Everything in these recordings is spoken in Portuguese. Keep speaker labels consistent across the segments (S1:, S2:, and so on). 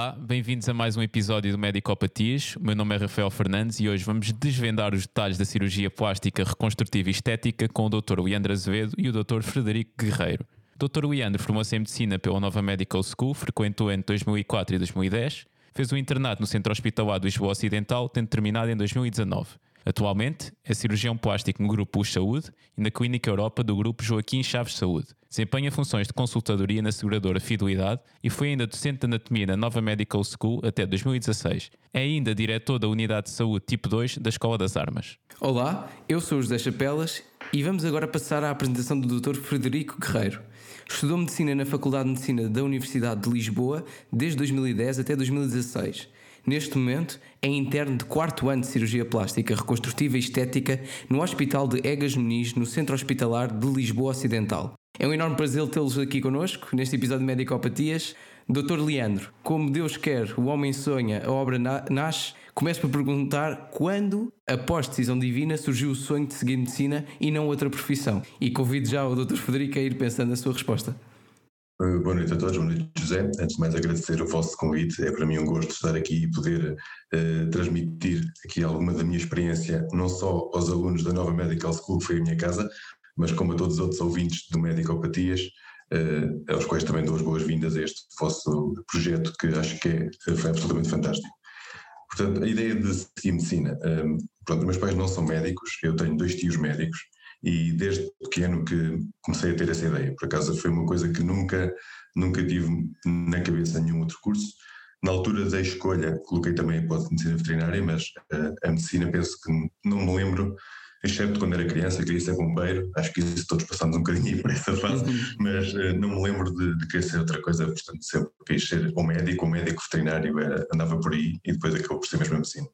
S1: Olá, bem-vindos a mais um episódio do Medicopatias. O meu nome é Rafael Fernandes e hoje vamos desvendar os detalhes da cirurgia plástica reconstrutiva e estética com o Dr. Leandro Azevedo e o Dr. Frederico Guerreiro. Dr. Leandro formou-se em Medicina pela Nova Medical School, frequentou entre 2004 e 2010, fez um internato no Centro Hospitalar do Lisboa Ocidental, tendo terminado em 2019. Atualmente é cirurgião plástico no Grupo US Saúde e na Clínica Europa do Grupo Joaquim Chaves Saúde. Desempenha funções de consultadoria na seguradora Fidelidade e foi ainda docente de anatomia na Nova Medical School até 2016. É ainda diretor da Unidade de Saúde Tipo 2 da Escola das Armas.
S2: Olá, eu sou José Chapelas e vamos agora passar à apresentação do Dr. Frederico Guerreiro. Estudou Medicina na Faculdade de Medicina da Universidade de Lisboa desde 2010 até 2016 Neste momento, é interno de quarto ano de cirurgia plástica reconstrutiva e estética no Hospital de Egas Muniz, no Centro Hospitalar de Lisboa Ocidental. É um enorme prazer tê-los aqui connosco, neste episódio de Medicopatias. Doutor Leandro, como Deus quer, o homem sonha, a obra nasce. Começo por perguntar quando, após decisão divina, surgiu o sonho de seguir medicina e não outra profissão. E convido já o Dr. Federico a ir pensando na sua resposta.
S3: Eh, boa noite a todos, boa noite José. Antes de mais agradecer o vosso convite, é para mim um gosto estar aqui e poder uh, transmitir aqui alguma da minha experiência, não só aos alunos da Nova Medical School, que foi a minha casa, mas como a todos os outros ouvintes do Medicopatias, uh, aos quais também dou as boas-vindas a este vosso projeto que acho que é, foi absolutamente fantástico. Portanto, a ideia de seguir medicina, um, pronto, meus pais não são médicos, eu tenho dois tios médicos, e desde pequeno que comecei a ter essa ideia. Por acaso foi uma coisa que nunca, nunca tive na cabeça nenhum outro curso. Na altura da escolha coloquei também a hipótese de medicina veterinária, mas eh, a medicina penso que não me lembro, exceto quando era criança, queria ser bombeiro, acho que isso todos passamos um bocadinho por essa fase, uhum. mas uh, não me lembro de, de querer ser outra coisa, portanto sempre quis ser ou médico ou médico veterinário, era, andava por aí e depois acabou por ser mesmo a medicina.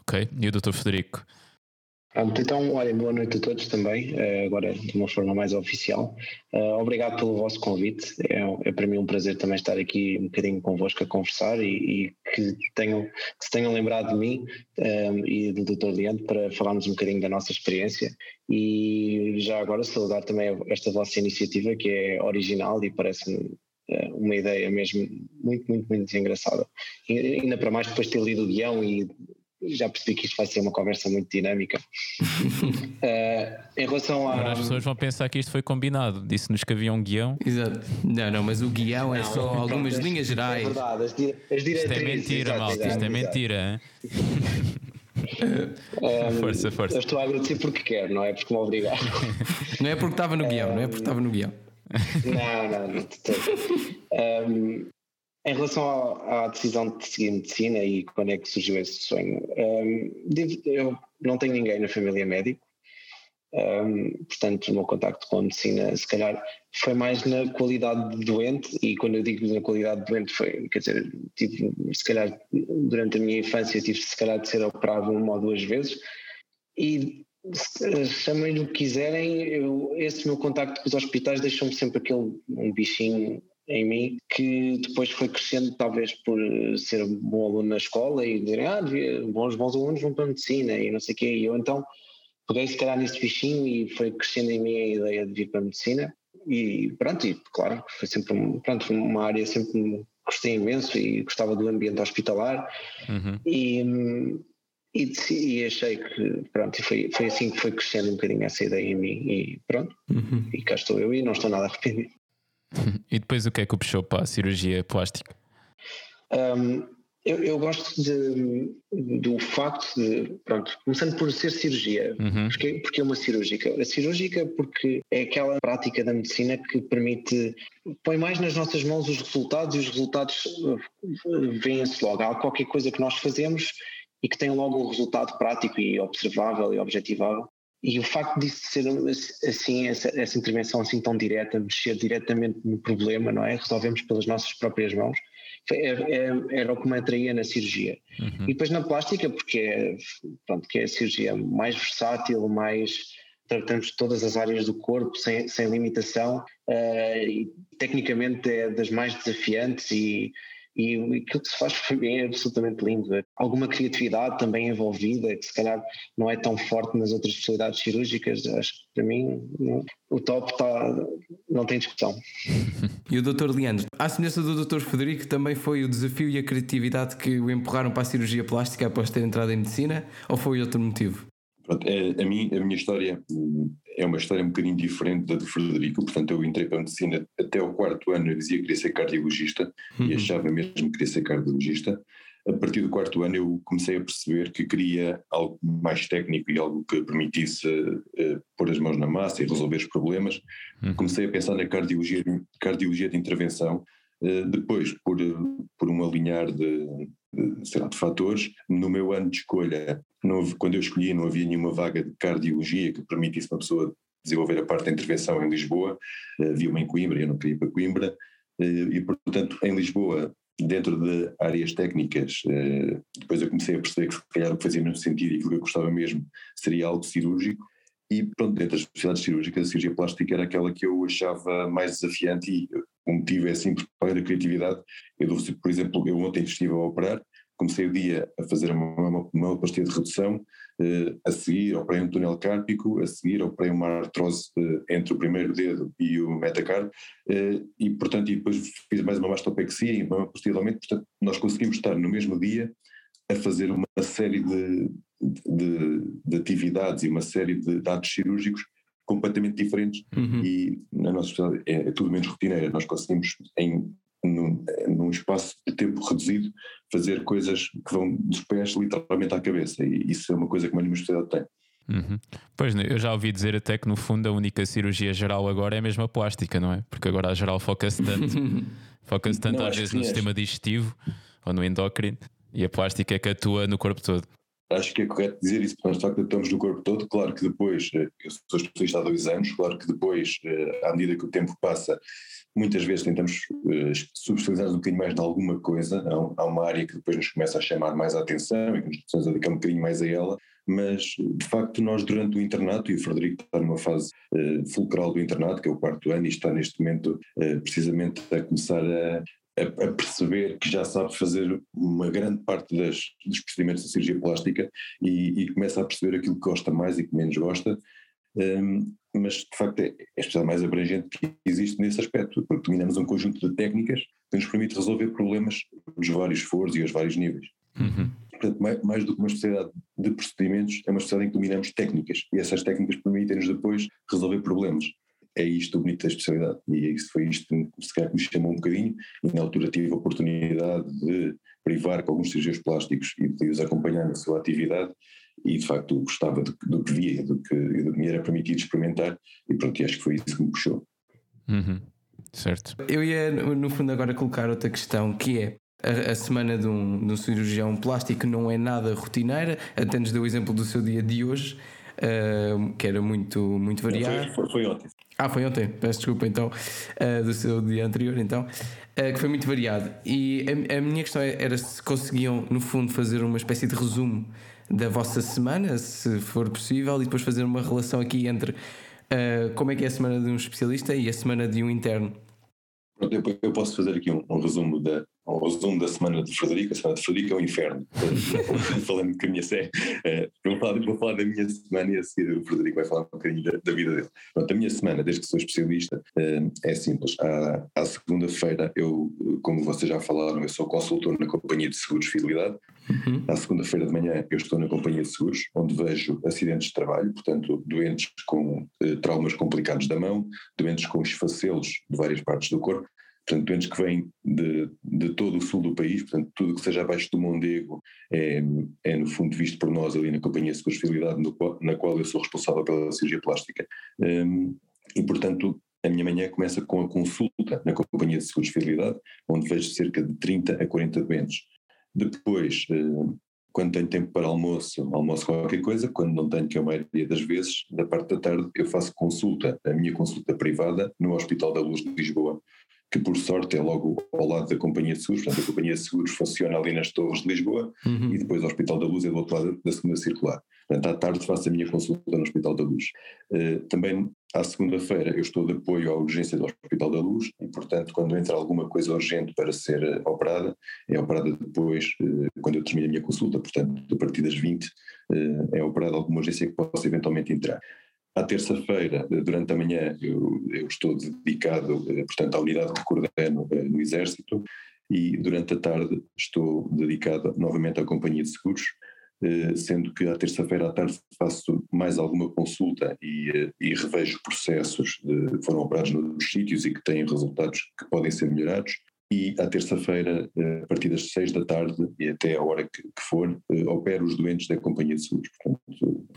S1: Ok, e o doutor Federico?
S4: Pronto, então, olha, boa noite a todos também, uh, agora de uma forma mais oficial. Uh, obrigado pelo vosso convite, é, é, para mim um prazer também estar aqui um bocadinho convosco a conversar e, e que, tenham, que se tenham lembrado de mim um, eh, e do Dr. Leandro para falarmos um bocadinho da nossa experiência e já agora saudar também esta vossa iniciativa que é original e parece-me uma ideia mesmo muito, muito, muito engraçada. E ainda para mais depois de ter lido o guião e já percebi que isto vai ser uma conversa muito dinâmica. uh, em relação a.
S1: Agora as pessoas vão pensar que isto foi combinado. Disse-nos que havia um guião.
S2: Exato. Não, não, mas o guião é só pronto, algumas
S4: pronto,
S2: linhas gerais.
S4: É verdade, as, as diretrizes.
S1: Isto é mentira, malta. Isto é mentira. um, força, força.
S4: Eu estou a agradecer porque quero, não é porque me obrigaram.
S2: não é porque estava no guião, não é porque estava no guião.
S4: Não, não, não. Um, em relação à, à, decisão de seguir medicina e quando é que surgiu esse sonho, um, eu não tenho ninguém na família médico, um, portanto o meu contacto com a medicina se calhar foi mais na qualidade de doente e quando eu digo na qualidade de doente foi, quer dizer, tive se calhar durante a minha infância tive se calhar de ser operado uma ou duas vezes e chamem-lhe o que quiserem, eu, esse meu contacto com os hospitais deixou-me sempre aquele um bichinho em mim que depois foi crescendo talvez por ser bom aluno na escola e dizer ah bons, bons alunos vão para a medicina e não sei o quê e eu então peguei se calhar nesse bichinho e foi crescendo em mim a ideia de vir para a medicina e pronto, e claro, foi sempre pronto, uma área sempre gostei imenso e gostava do ambiente hospitalar uhum. e, e, e, achei que pronto, e foi, foi assim que foi crescendo um bocadinho essa ideia em mim e pronto, uhum. e cá estou eu e não estou nada arrependido.
S1: e depois o que é que o puxou para a cirurgia plástica?
S4: Um, eu, eu, gosto de, do facto de, pronto, começando por ser cirurgia, uhum. porque, porque é uma cirúrgica. A cirúrgica porque é aquela prática da medicina que permite, põe mais nas nossas mãos os resultados e os resultados uh, vêm-se logo. Há qualquer coisa que nós fazemos e que tem logo o resultado prático e observável e objetivável. E o facto disso ser assim, essa, essa, intervenção assim tão direta, mexer diretamente no problema, não é? Resolvemos pelas nossas próprias mãos, é, é, era o que me atraía na cirurgia. Uhum. E depois na plástica, porque é, pronto, que é a cirurgia mais versátil, mais tratamos todas as áreas do corpo sem, sem limitação uh, e tecnicamente é das mais desafiantes e, e aquilo que se faz para mim é absolutamente lindo. Alguma criatividade também envolvida, que se calhar não é tão forte nas outras especialidades cirúrgicas, acho que para mim o top está, não tem discussão.
S2: E o Dr. Leandro, à semelhança do Dr. Federico, também foi o desafio e a criatividade que o empurraram para a cirurgia plástica após ter entrado em medicina, ou foi outro motivo?
S3: Pronto, é, a, mim, a minha história hum, é uma história um bocadinho diferente da do Frederico, portanto eu entrei para a medicina até o quarto ano, eu dizia que queria ser cardiologista uhum. e achava mesmo que queria ser cardiologista. A partir do quarto ano eu comecei a perceber que queria algo mais técnico e algo que permitisse uh, pôr as mãos na massa e resolver os problemas. Uhum. Comecei a pensar na cardiologia, cardiologia de intervenção, depois por, por um alinhar de, lá, de fatores, no meu ano de escolha Houve, quando eu escolhi, não havia nenhuma vaga de cardiologia que permitisse uma pessoa desenvolver a parte da intervenção em Lisboa. Eh, havia uma em Coimbra, eu não queria ir para Coimbra. Eh, e, portanto, em Lisboa, dentro de áreas técnicas, eh, depois eu comecei a perceber que se calhar o que fazia mesmo sentido e aquilo que eu gostava mesmo seria algo cirúrgico. E pronto, dentro das especialidades cirúrgicas, a cirurgia plástica era aquela que eu achava mais desafiante e o motivo é simples, para a criatividade. Eu, por exemplo, eu ontem estive a operar comecei o dia a fazer uma, uma de redução, eh, a seguir operei um túnel cárpico, a seguir operei uma artrose eh, entre o primeiro dedo e o metacarpo, eh, e portanto, e depois fiz mais uma mastopexia e uma posteriormente, portanto, nós conseguimos estar no mesmo dia a fazer uma série de, de, de atividades e uma série de dados cirúrgicos completamente diferentes uhum. e na nossa sociedade é, é tudo menos rotineira, nós conseguimos em num, num, espaço de tempo reduzido, fazer coisas que vão dos pés literalmente à cabeça. E isso é uma coisa que uma universidade tem.
S1: Uhum. Pois, né, eu já ouvi dizer até que no fundo a única cirurgia geral agora é mesmo a plástica, não é? Porque agora a geral foca-se tanto, foca-se tanto não, às vezes no sistema digestivo ou no endócrino e a plástica é que atua no corpo todo.
S3: Acho que é correto dizer isso, porque nós de facto atuamos no corpo todo. Claro que depois, eh, eu sou especialista há dois anos, claro que depois, eh, à medida que o tempo passa, Muitas vezes tentamos uh, subespecializar um bocadinho mais de alguma coisa, há, há, uma área que depois nos começa a chamar mais a atenção e que nos precisamos dedicar um bocadinho mais a ela, mas de facto nós durante o internato, e o Frederico está numa fase uh, fulcral do internato, que é o quarto ano, e está neste momento uh, precisamente a começar a, a, perceber que já sabe fazer uma grande parte das, dos procedimentos de cirurgia plástica e, e, começa a perceber aquilo que gosta mais e que menos gosta. Um, mas de facto é, é a mais abrangente que existe nesse aspecto, porque dominamos um conjunto de técnicas que nos permite resolver problemas dos vários foros e aos vários níveis. Uhum. Portanto, mais, mais, do que uma especialidade de procedimentos, é uma especialidade em que dominamos técnicas e essas técnicas permitem-nos depois resolver problemas. É isto o bonito da especialidade e é isso foi isto que se calhar me chamou um bocadinho e na altura tive a oportunidade de privar com alguns cirurgiões plásticos e de os acompanhar na sua atividade e de facto gostava do, do que via, do que, do que me era permitido experimentar e pronto, e acho que foi isso que me puxou.
S1: Uhum. Certo.
S2: Eu ia no fundo agora colocar outra questão que é a, a semana de um, de um, cirurgião plástico não é nada rotineira, até nos deu o exemplo do seu dia de hoje, uh, que era muito, muito variado.
S3: Foi, foi, foi, ontem.
S2: Ah, foi ontem, peço desculpa então, uh, do seu dia anterior então, uh, que foi muito variado. E a, a minha questão era se conseguiam, no fundo, fazer uma espécie de resumo da vossa semana, se for possível, e depois fazer uma relação aqui entre uh, como é que é a semana de um especialista e a semana de um interno.
S3: Eu, eu posso fazer aqui um, um resumo da, ao resumo da semana de Frederico, a semana de Frederico é o um inferno. Falando com a minha sé, é, vou, falar, vou falar da minha semana e a seguir o Frederico vai falar um bocadinho da, da vida dele. Pronto, a minha semana, desde que sou especialista, é, é simples. À, à segunda-feira, eu, como vocês já falaram, eu sou consultor na Companhia de Seguros Fidelidade. Uhum. À segunda-feira de manhã, eu estou na Companhia de Seguros, onde vejo acidentes de trabalho, portanto, doentes com eh, traumas complicados da mão, doentes com esfacelos de várias partes do corpo, portanto, doentes que vêm de, de todo o sul do país, portanto, tudo que seja abaixo do Mondego é, é no fundo visto por nós ali na Companhia de Seguros na qual eu sou responsável pela cirurgia plástica. Um, e, portanto, a minha manhã começa com a consulta na Companhia de Seguros Fidelidade, onde vejo cerca de 30 a 40 doentes. Depois, uh, quando tenho tempo para almoço, almoço qualquer coisa, quando não tenho, que é a maioria das vezes, da parte da tarde, eu faço consulta, a minha consulta privada, no Hospital da Luz de Lisboa, que por sorte é logo ao lado da Companhia de Seguros, portanto a Companhia de Seguros funciona ali nas Torres de Lisboa uhum. e depois o Hospital da Luz é do outro lado da segunda circular. Portanto à tarde faço a minha consulta no Hospital da Luz. Uh, também à segunda-feira eu estou de apoio à urgência do Hospital da Luz e, portanto, quando entra alguma coisa urgente para ser eh, operada, é operada depois, eh, quando eu termino a minha consulta, portanto, a partir das 20, é operada alguma urgência que possa eventualmente entrar. À terça-feira, durante a manhã, eu, eu, estou dedicado, portanto, à unidade que coordeno no Exército e durante a tarde estou dedicado novamente à Companhia de Seguros, eh, sendo que à terça-feira à tarde faço mais alguma consulta e, eh, e revejo processos que foram operados nos sítios e que têm resultados que podem ser melhorados. E à terça-feira, eh, a partir das seis da tarde e até a hora que, que for, opero os doentes da Companhia de Seguros. Portanto,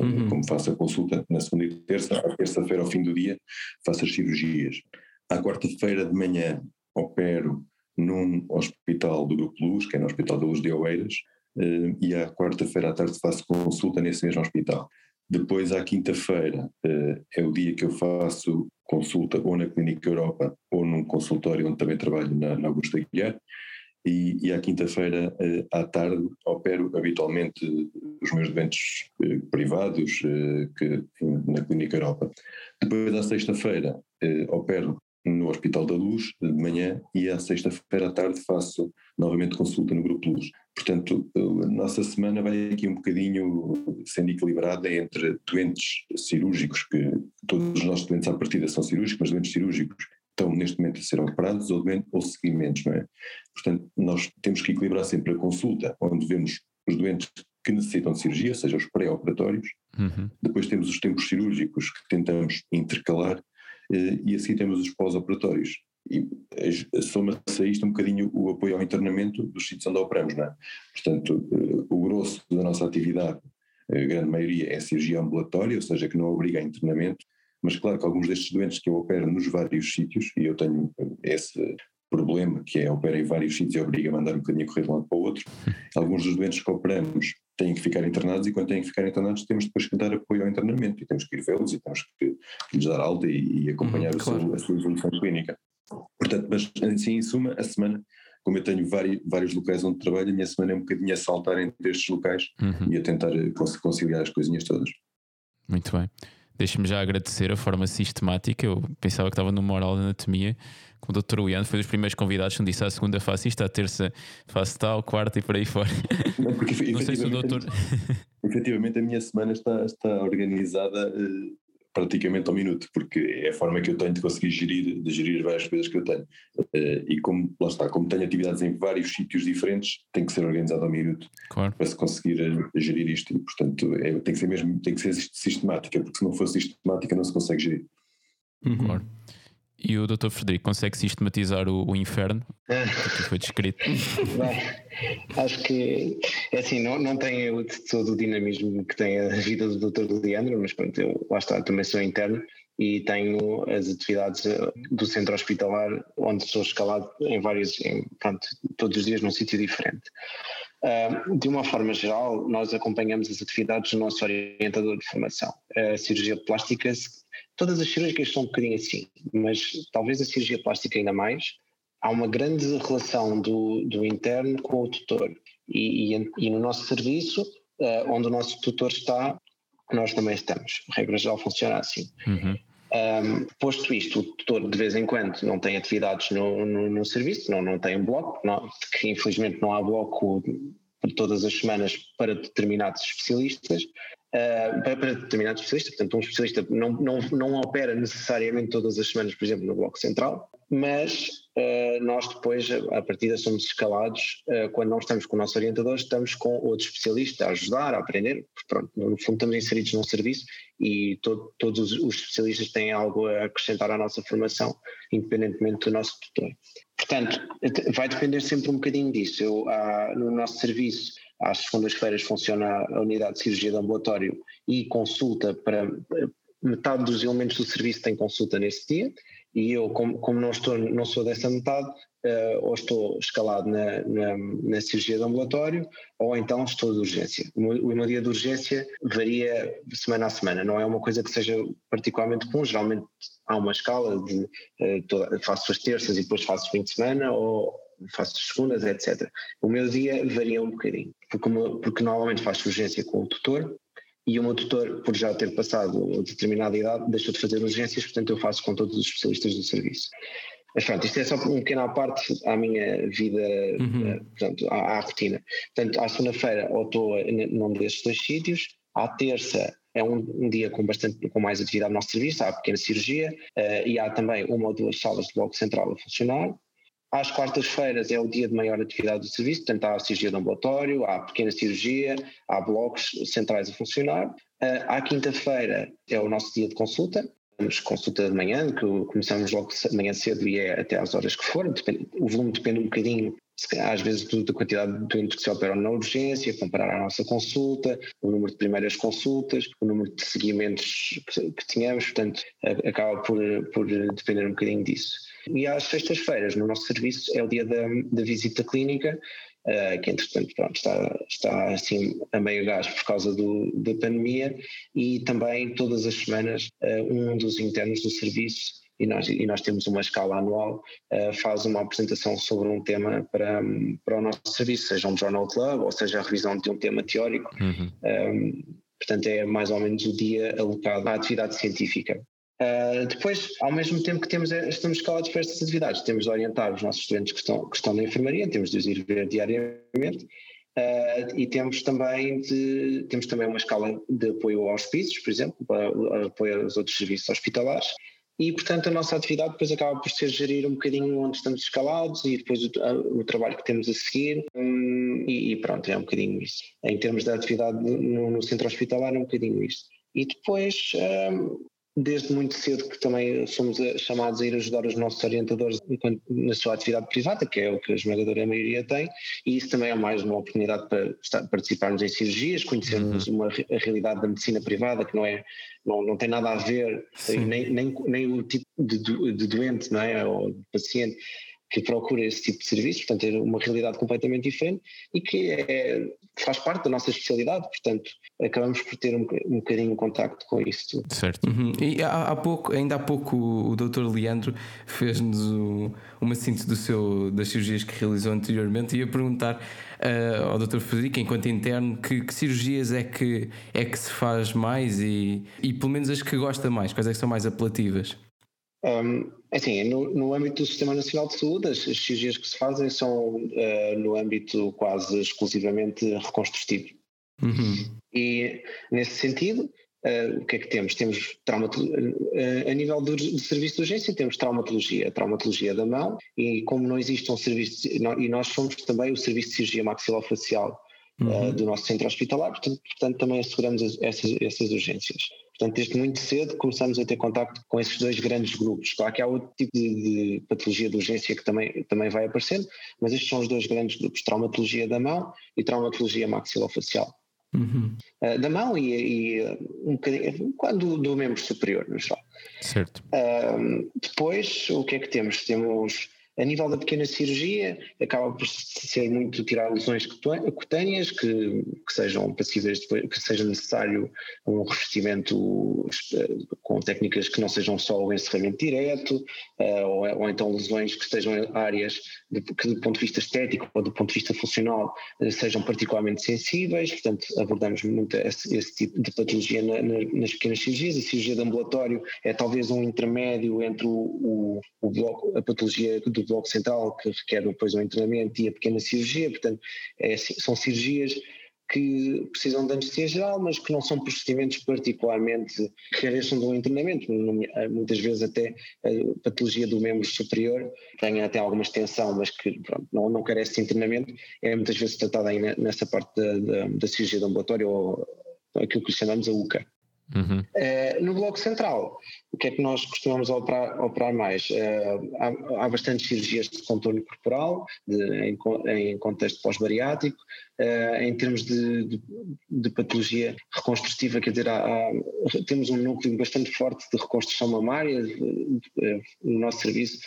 S3: uhum. como faço a consulta na segunda e terça, à terça-feira, ao fim do dia, faço as cirurgias. À quarta-feira de manhã, opero num hospital do Grupo Luz, que é no Hospital da Luz de Oeiras, uh, e à quarta-feira à tarde faço consulta nesse mesmo hospital. Depois, à quinta-feira, uh, é o dia que eu faço consulta ou na Clínica Europa ou num consultório onde também trabalho na, na Augusta Guilherme. E, e à quinta-feira uh, à tarde opero habitualmente os meus doentes uh, privados que, na Clínica Europa. Depois à sexta-feira opero no Hospital da Luz de manhã e à sexta-feira à tarde faço novamente consulta no Grupo Luz. Portanto, a nossa semana vai aqui um bocadinho sendo equilibrada entre doentes cirúrgicos, que todos os nossos doentes à partida são cirúrgicos, mas doentes cirúrgicos estão neste momento a ser operados ou, doentes, ou seguimentos, não é? Portanto, nós temos que equilibrar sempre a consulta, onde vemos os doentes que necessitam de cirurgia, ou seja, os pré-operatórios, uhum. depois temos os tempos cirúrgicos que tentamos intercalar eh, e assim temos os pós-operatórios. E eh, soma-se a isto um bocadinho o apoio ao internamento dos sítios onde operamos, não é? Portanto, eh, o grosso da nossa atividade, a grande maioria é cirurgia ambulatória, ou seja, que não obriga a internamento, mas claro que alguns destes doentes que eu opero nos vários sítios, e eu tenho esse problema que é opera em vários sítios e obriga a mandar um bocadinho a correr de um lado para o outro, alguns dos doentes que operamos têm que ficar internados e quando têm que ficar internados temos depois que dar apoio ao internamento e temos que ir vê-los e temos que, lhes dar alta e, e acompanhar uhum, claro. a sua evolução clínica. Portanto, mas assim, em suma, a semana, como eu tenho vários, vários locais onde trabalho, a minha semana é um bocadinho a saltar entre estes locais uhum. e a tentar eh, conciliar as coisinhas todas.
S1: Muito bem. Deixa-me já agradecer a forma sistemática. Eu pensava que estava numa aula de anatomia com o Dr. Ian, foi dos primeiros convidados que me disse: à segunda faço isto, à terça faço tal, quarta e por aí fora.
S3: Não, porque, Não sei se o doutor. Efetivamente, a minha semana está, está organizada uh, praticamente ao minuto, porque é a forma que eu tenho de conseguir gerir, de gerir várias coisas que eu tenho. Uh, e como, lá está, como tenho atividades em vários sítios diferentes, tem que ser organizado ao minuto claro. para se conseguir uh, gerir isto. E, portanto, é, tem que ser mesmo, tem que ser sistemática, porque se não for sistemática não se consegue gerir.
S1: Uhum. Claro. E o Dr. Frederico consegue sistematizar o, o inferno que foi descrito?
S4: Bem, acho que é assim, não, não tem todo o dinamismo que tem a vida do Dr. Leandro, mas pronto, eu lá está, também sou interno e tenho as atividades eh, do centro hospitalar onde sou escalado em vários, em, pronto, todos os dias num sítio diferente. Uh, de uma forma geral, nós acompanhamos as atividades do nosso orientador de formação. A cirurgia plástica Todas as cirúrgicas são um bocadinho assim, mas talvez a cirurgia plástica ainda mais. Há uma grande relação do, do interno com o tutor. E, e, e no nosso serviço, uh, onde o nosso tutor está, nós também estamos. A regra geral funciona assim. Uhum. Um, posto isto, o tutor de vez em quando não tem atividades no, no, no serviço, não, não tem um bloco, não, que infelizmente não há bloco todas as semanas para determinados especialistas, uh, para, determinados especialistas, portanto um especialista não, não, não opera necessariamente todas as semanas, por exemplo, no Bloco Central, mas uh, nós depois, a partir somos escalados, uh, quando não estamos com o nosso orientador, estamos com outro especialista a ajudar, a aprender, pronto, no fundo estamos inseridos num serviço e todo, todos os especialistas têm algo a acrescentar à nossa formação, independentemente do nosso tutor. Portanto, vai depender sempre um bocadinho disso. Eu, ah, no nosso serviço, às segundas-feiras funciona a unidade de cirurgia de ambulatório e consulta para metade dos elementos do serviço tem consulta nesse dia. E eu como, como não estou não sou dessa metade uh, ou estou escalado na, na, na, cirurgia de ambulatório ou então estou de urgência. O meu dia de urgência varia semana a semana. Não é uma coisa que seja particularmente comum. Geralmente há uma escala de uh, toda, faço as terças e depois faço fim de semana ou faço segundas, etc. O meu dia varia um bocadinho, porque, porque normalmente faço urgência com o tutor e o meu tutor, por já ter passado determinada idade, deixou de fazer urgências, portanto eu faço com todos os especialistas do serviço. Mas pronto, isto é só um pequeno à parte à minha vida, uhum. Eh, portanto, à, à, rotina. Portanto, à segunda-feira ou estou num destes dois sítios, à terça é um, um, dia com bastante com mais atividade no nosso serviço, há pequena cirurgia uh, e há também uma ou duas salas de bloco central a funcionar. Às quartas-feiras é o dia de maior atividade do serviço, portanto há cirurgia de ambulatório, há pequena cirurgia, há blocos centrais a funcionar. Uh, à quinta-feira é o nosso dia de consulta, temos consulta de manhã, que começamos logo de manhã cedo e é até às horas que for, depende, o volume depende um bocadinho às vezes da quantidade de doentes que se operam na urgência, comparar a nossa consulta, o número de primeiras consultas, o número de seguimentos que, tínhamos, portanto acaba por, por depender um bocadinho disso. E às sextas-feiras, no nosso serviço, é o dia da, da visita clínica, uh, que entretanto pronto, está, está assim a meio gás por causa do, da pandemia, e também todas as semanas uh, um dos internos do serviço e nós, e nós temos uma escala anual, uh, faz uma apresentação sobre um tema para, para o nosso serviço, seja um journal club ou seja a revisão de um tema teórico. Uhum. Um, portanto, é mais ou menos o dia alocado à atividade científica. Uh, depois, ao mesmo tempo que temos, estamos escalados para estas atividades, temos de orientar os nossos estudantes que estão, que estão na enfermaria, temos de os ir ver diariamente, uh, e temos também, de, temos também uma escala de apoio aos hospícios, por exemplo, para apoio aos outros serviços hospitalares, e portanto a nossa atividade depois acaba por ser gerir um bocadinho onde estamos escalados e depois o, o trabalho que temos a seguir um, e, e, pronto, é um bocadinho isso. Em termos da atividade no, no centro hospitalar é um bocadinho isso. E depois um, desde muito cedo que também somos eh, chamados a ir ajudar os nossos orientadores na sua atividade privada, que é o que a esmagadora maioria tem, e isso também é mais uma oportunidade para estar, participarmos em cirurgias, conhecermos uhum. uma, a realidade da medicina privada, que não é não, não tem nada a ver, nem, nem, nem o tipo de, de doente, não é, ou de paciente, que procura esse tipo de serviços, portanto é uma realidade completamente diferente e que é, faz parte da nossa especialidade, portanto acabamos por ter um, um bocadinho de contacto com isso tudo.
S2: Certo. Uhum. E há, há, pouco, ainda há pouco o, Dr. Leandro fez-nos uma síntese do seu, das cirurgias que realizou anteriormente e ia perguntar uh, ao Dr. Frederico, enquanto interno, que, que, cirurgias é que, é que se faz mais e, e pelo menos as que gosta mais, quais é que são mais apelativas?
S4: Um, é assim, no, no, âmbito do Sistema Nacional de Saúde, as, as cirurgias que se fazem são uh, no âmbito quase exclusivamente reconstrutivo. Uhum. E, nesse sentido, uh, o que é que temos? Temos traumatologia, uh, a nível do, de serviço de urgência, temos traumatologia, traumatologia da mão, e como não existe um serviço, e nós somos também o serviço de cirurgia maxilofacial uhum. do nosso centro hospitalar, portanto, portanto também asseguramos essas, essas urgências. Portanto, desde muito cedo começamos a ter contacto com esses dois grandes grupos. Claro que há outro tipo de, de, patologia de urgência que também, também vai aparecendo, mas estes são os dois grandes grupos: traumatologia da mão e traumatologia maxilofacial. Uhum. Uh, da mão e, e um bocadinho do, do membro superior, no geral.
S1: Certo.
S4: Uh, depois, o que é que temos? Temos a nível da pequena cirurgia, acaba por ser muito tirar lesões cutâneas que, que sejam passíveis, que seja necessário um revestimento eh, com técnicas que não sejam só o encerramento direto, uh, ou, ou, então lesões que estejam em áreas de, que, do ponto de vista estético ou do ponto de vista funcional, uh, sejam particularmente sensíveis. Portanto, abordamos muito esse, esse tipo de patologia na, na, nas pequenas cirurgias. A cirurgia de ambulatório é talvez um intermédio entre o, o, o bloco, a patologia do do bloco central, que requer depois um internamento e a pequena cirurgia, portanto, é, são cirurgias que precisam de anestesia geral, mas que não são procedimentos particularmente que careçam de um internamento. Muitas vezes até a patologia do membro superior tem até alguma extensão, mas que pronto, não, não carece de internamento, é muitas vezes tratada aí nessa parte da, da, da cirurgia do ambulatório ou aquilo que chamamos a UCA. Uhum. Uh, no Bloco Central, o que é que nós costumamos operar, operar mais? Uh, há, há bastantes cirurgias de contorno corporal, de, em, em, contexto pós-bariátrico, uh, em termos de, de, de, patologia reconstrutiva, quer dizer, há, há, temos um núcleo bastante forte de reconstrução mamária, o nosso serviço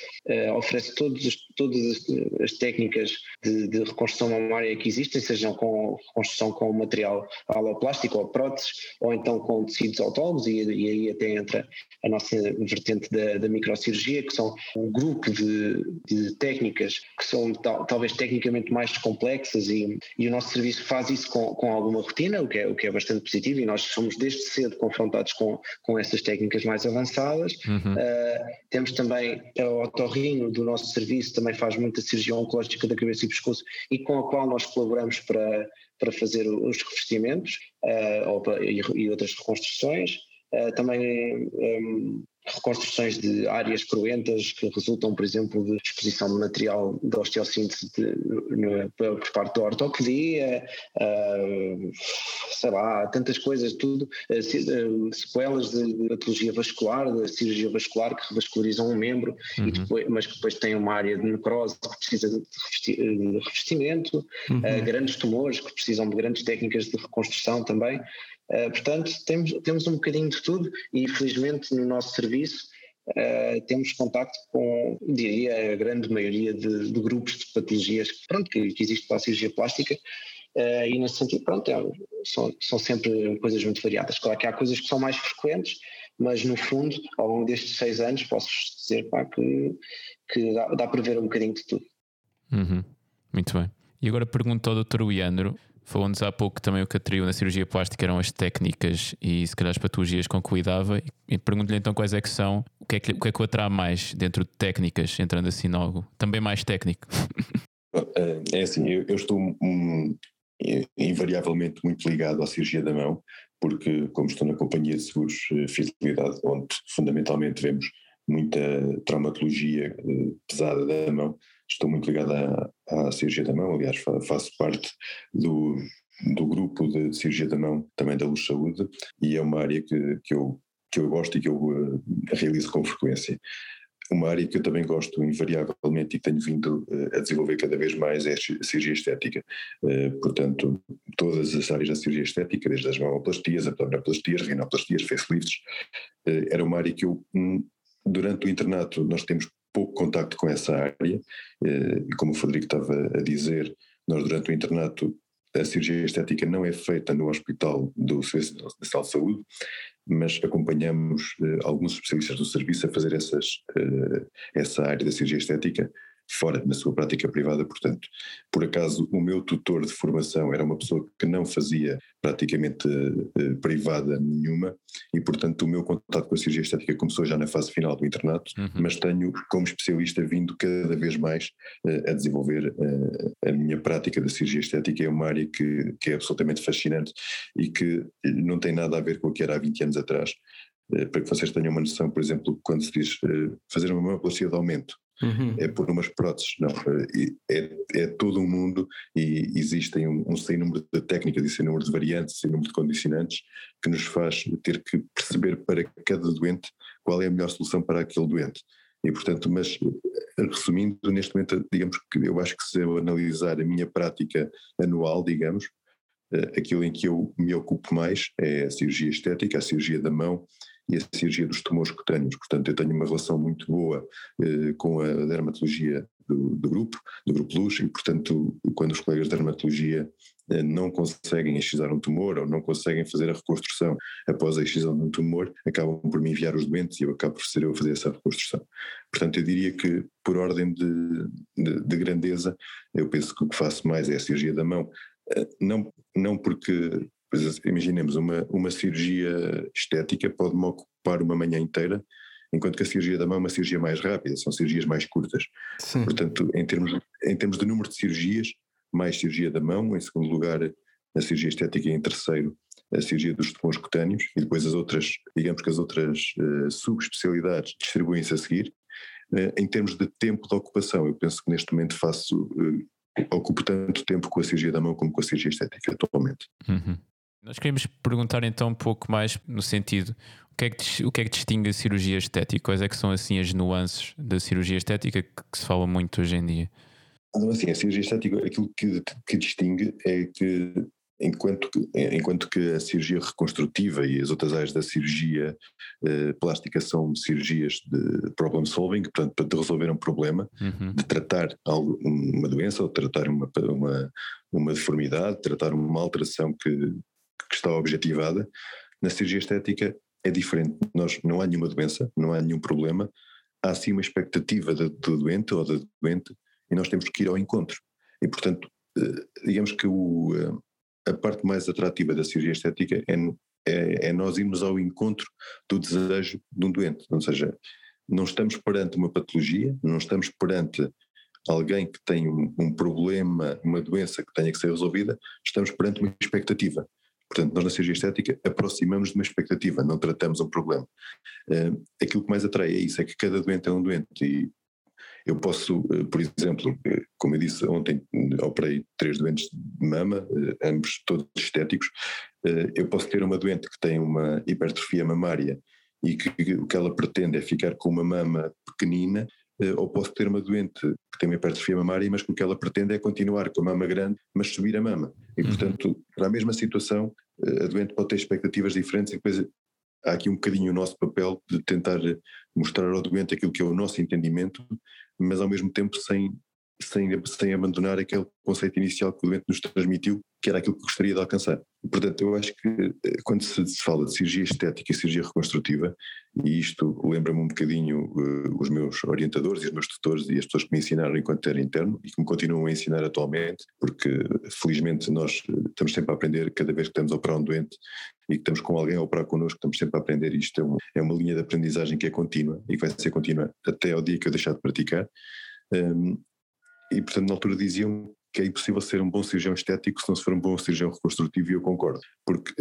S4: oferece todos, todas as, as técnicas de, reconstrução mamária que existem, sejam com reconstrução com material aloplástico ou próteses, ou então com tecido muitos autólogos, e, e, aí até entra a nossa vertente da, da microcirurgia, que são um grupo de, de técnicas que são tal, talvez tecnicamente mais complexas, e, e, o nosso serviço faz isso com, com alguma rotina, o que, é, o que é bastante positivo, e nós somos desde cedo confrontados com, com essas técnicas mais avançadas. Uhum. Uh, temos também o otorrino do nosso serviço, também faz muita cirurgia oncológica da cabeça e pescoço, e com a qual nós colaboramos para para fazer os revestimentos uh, ou para, e, e, outras reconstruções. Uh, também um, reconstruções de áreas cruentas que resultam, por exemplo, de exposição de material de osteossíntese de, no, por parte da ortopedia, uh, sei lá, tantas coisas, tudo, uh, sequelas de, de, patologia vascular, da cirurgia vascular que revascularizam um membro, uhum. depois, mas que depois tem uma área de necrose que precisa de, revestimento, uhum. uh, grandes tumores que precisam de grandes técnicas de reconstrução também. Uh, portanto, temos, temos um bocadinho de tudo e, felizmente, no nosso serviço uh, temos contacto com, diria, a grande maioria de, de grupos de patologias pronto, que, que existe para a cirurgia plástica uh, e, nesse sentido, pronto, é, são, são sempre coisas muito variadas. Claro que há coisas que são mais frequentes, mas, no fundo, ao longo destes seis anos, posso dizer pá, que, que dá, dá para ver um bocadinho de tudo.
S1: Uhum. Muito bem. E agora pergunto ao Dr. Leandro Falou-nos há pouco também o que atraiu na cirurgia plástica eram as técnicas e se calhar as patologias com que cuidava. E pergunto-lhe então quais é que são, o que é que, o que, é que o atrai mais dentro de técnicas, entrando assim em algo também mais técnico.
S3: É assim, eu, eu estou um, invariavelmente muito ligado à cirurgia da mão, porque como estou na companhia de seguros eh, fidelidade, onde fundamentalmente vemos muita traumatologia eh, pesada da mão, estou muito ligado à, à cirurgia da mão, aliás, faço parte do, do grupo de cirurgia da mão também da Luz Saúde e é uma área que, que, eu, que eu gosto e que eu uh, realizo com frequência. Uma área que eu também gosto invariavelmente e tenho vindo uh, a desenvolver cada vez mais é a cirurgia estética. Uh, portanto, todas as áreas da cirurgia estética, desde as mamoplastias, abdominoplastias, rinoplastias, facelifts, era uma área que eu, um, durante o internato, nós temos pouco contacto com essa área, eh, e como o Frederico estava a dizer, nós durante o internato a cirurgia estética não é feita no hospital do Serviço Nacional de Saúde, mas acompanhamos eh, alguns especialistas do serviço a fazer essas, eh, essa área da cirurgia estética fora na sua prática privada, portanto, por acaso o meu tutor de formação era uma pessoa que não fazia praticamente uh, privada nenhuma e portanto o meu contato com a cirurgia estética começou já na fase final do internato, uhum. mas tenho como especialista vindo cada vez mais uh, a desenvolver uh, a minha prática da cirurgia estética, é uma área que, que é absolutamente fascinante e que não tem nada a ver com o que era há 20 anos atrás, para que vocês tenham uma noção, por exemplo, quando se diz fazer uma mamoplastia de aumento, Uhum. é por umas próteses, não, é, é todo um mundo e existem um, um sem número de técnicas e sem número de variantes, sem número de condicionantes que nos faz ter que perceber para cada doente qual é a melhor solução para aquele doente. E portanto, mas resumindo, neste momento, digamos que eu acho que se eu analisar a minha prática anual, digamos, eh, aquilo em que eu me ocupo mais é a cirurgia estética, a cirurgia da mão e a cirurgia dos tumores cutâneos. Portanto, eu tenho uma relação muito boa eh, com a dermatologia do, do, grupo, do grupo Luz, e portanto, quando os colegas de dermatologia eh, não conseguem excisar um tumor ou não conseguem fazer a reconstrução após a excisão de um tumor, acabam por me enviar os doentes e eu acabo por ser eu a fazer essa reconstrução. Portanto, eu diria que, por ordem de, de, de grandeza, eu penso que o que faço mais é a cirurgia da mão, eh, não, não porque Pois imaginemos, uma, uma cirurgia estética pode-me ocupar uma manhã inteira, enquanto que a cirurgia da mão é uma cirurgia mais rápida, são cirurgias mais curtas. Sim. Portanto, em termos, em termos de número de cirurgias, mais cirurgia da mão, em segundo lugar a cirurgia estética e em terceiro a cirurgia dos tumores cutâneos e depois as outras, digamos que as outras uh, subespecialidades distribuem-se a seguir. Uh, em termos de tempo de ocupação, eu penso que neste momento faço, uh, ocupo tanto tempo com a cirurgia da mão como com a cirurgia estética atualmente.
S1: Uhum. Nós queríamos perguntar então um pouco mais no sentido o que é que, o que, é que distingue a cirurgia estética? Quais é que são assim as nuances da cirurgia estética que, que se fala muito hoje em dia?
S3: Então, assim, a cirurgia estética, aquilo que, que distingue é que enquanto que, enquanto que a cirurgia reconstrutiva e as outras áreas da cirurgia eh, plástica são cirurgias de problem solving, portanto, para resolver um problema, uhum. de tratar algo, uma doença ou tratar uma, uma, uma deformidade, tratar uma alteração que, que está objetivada, Na cirurgia estética é diferente. Nós não há nenhuma doença, não há nenhum problema, há sim uma expectativa do doente ou da doente e nós temos que ir ao encontro. E, portanto, eh, digamos que o, eh, a parte mais atrativa da cirurgia estética é, é, é, nós irmos ao encontro do desejo de um doente. Ou seja, não estamos perante uma patologia, não estamos perante alguém que tem um, um problema, uma doença que tenha que ser resolvida, estamos perante uma expectativa. Portanto, nós na cirurgia estética aproximamos de uma expectativa, não tratamos um problema. Uh, aquilo que mais atrai é isso, é que cada doente é um doente e eu posso, uh, por exemplo, uh, como eu disse ontem, operei três doentes de mama, ambos todos estéticos, eu posso ter uma doente que tem uma hipertrofia mamária e que o que ela pretende é ficar com uma mama pequenina, ou posso ter uma doente que tem uma hipertrofia mamária, mas que o que ela pretende é continuar com a mama grande, mas subir a mama. E, uhum. portanto, para a mesma situação, a doente pode ter expectativas diferentes e depois há aqui um bocadinho o nosso papel de tentar mostrar ao doente aquilo que é o nosso entendimento, mas ao mesmo tempo sem, sem, sem abandonar aquele conceito inicial que o doente nos transmitiu, que era aquilo que gostaria de alcançar. Portanto, eu acho que eh, quando se, fala de cirurgia estética e cirurgia reconstrutiva, e isto lembra-me um bocadinho uh, os meus orientadores e os meus tutores e as pessoas que me ensinaram enquanto era interno e que me continuam a ensinar atualmente, porque felizmente nós eh, estamos sempre a aprender cada vez que estamos a operar um doente e que estamos com alguém a operar connosco, estamos sempre a aprender. Isto é uma, é uma linha de aprendizagem que é contínua e vai ser contínua até ao dia que eu deixar de praticar. Um, e portanto na altura diziam que é impossível ser um bom cirurgião estético se não se for um bom cirurgião reconstrutivo, e eu concordo, porque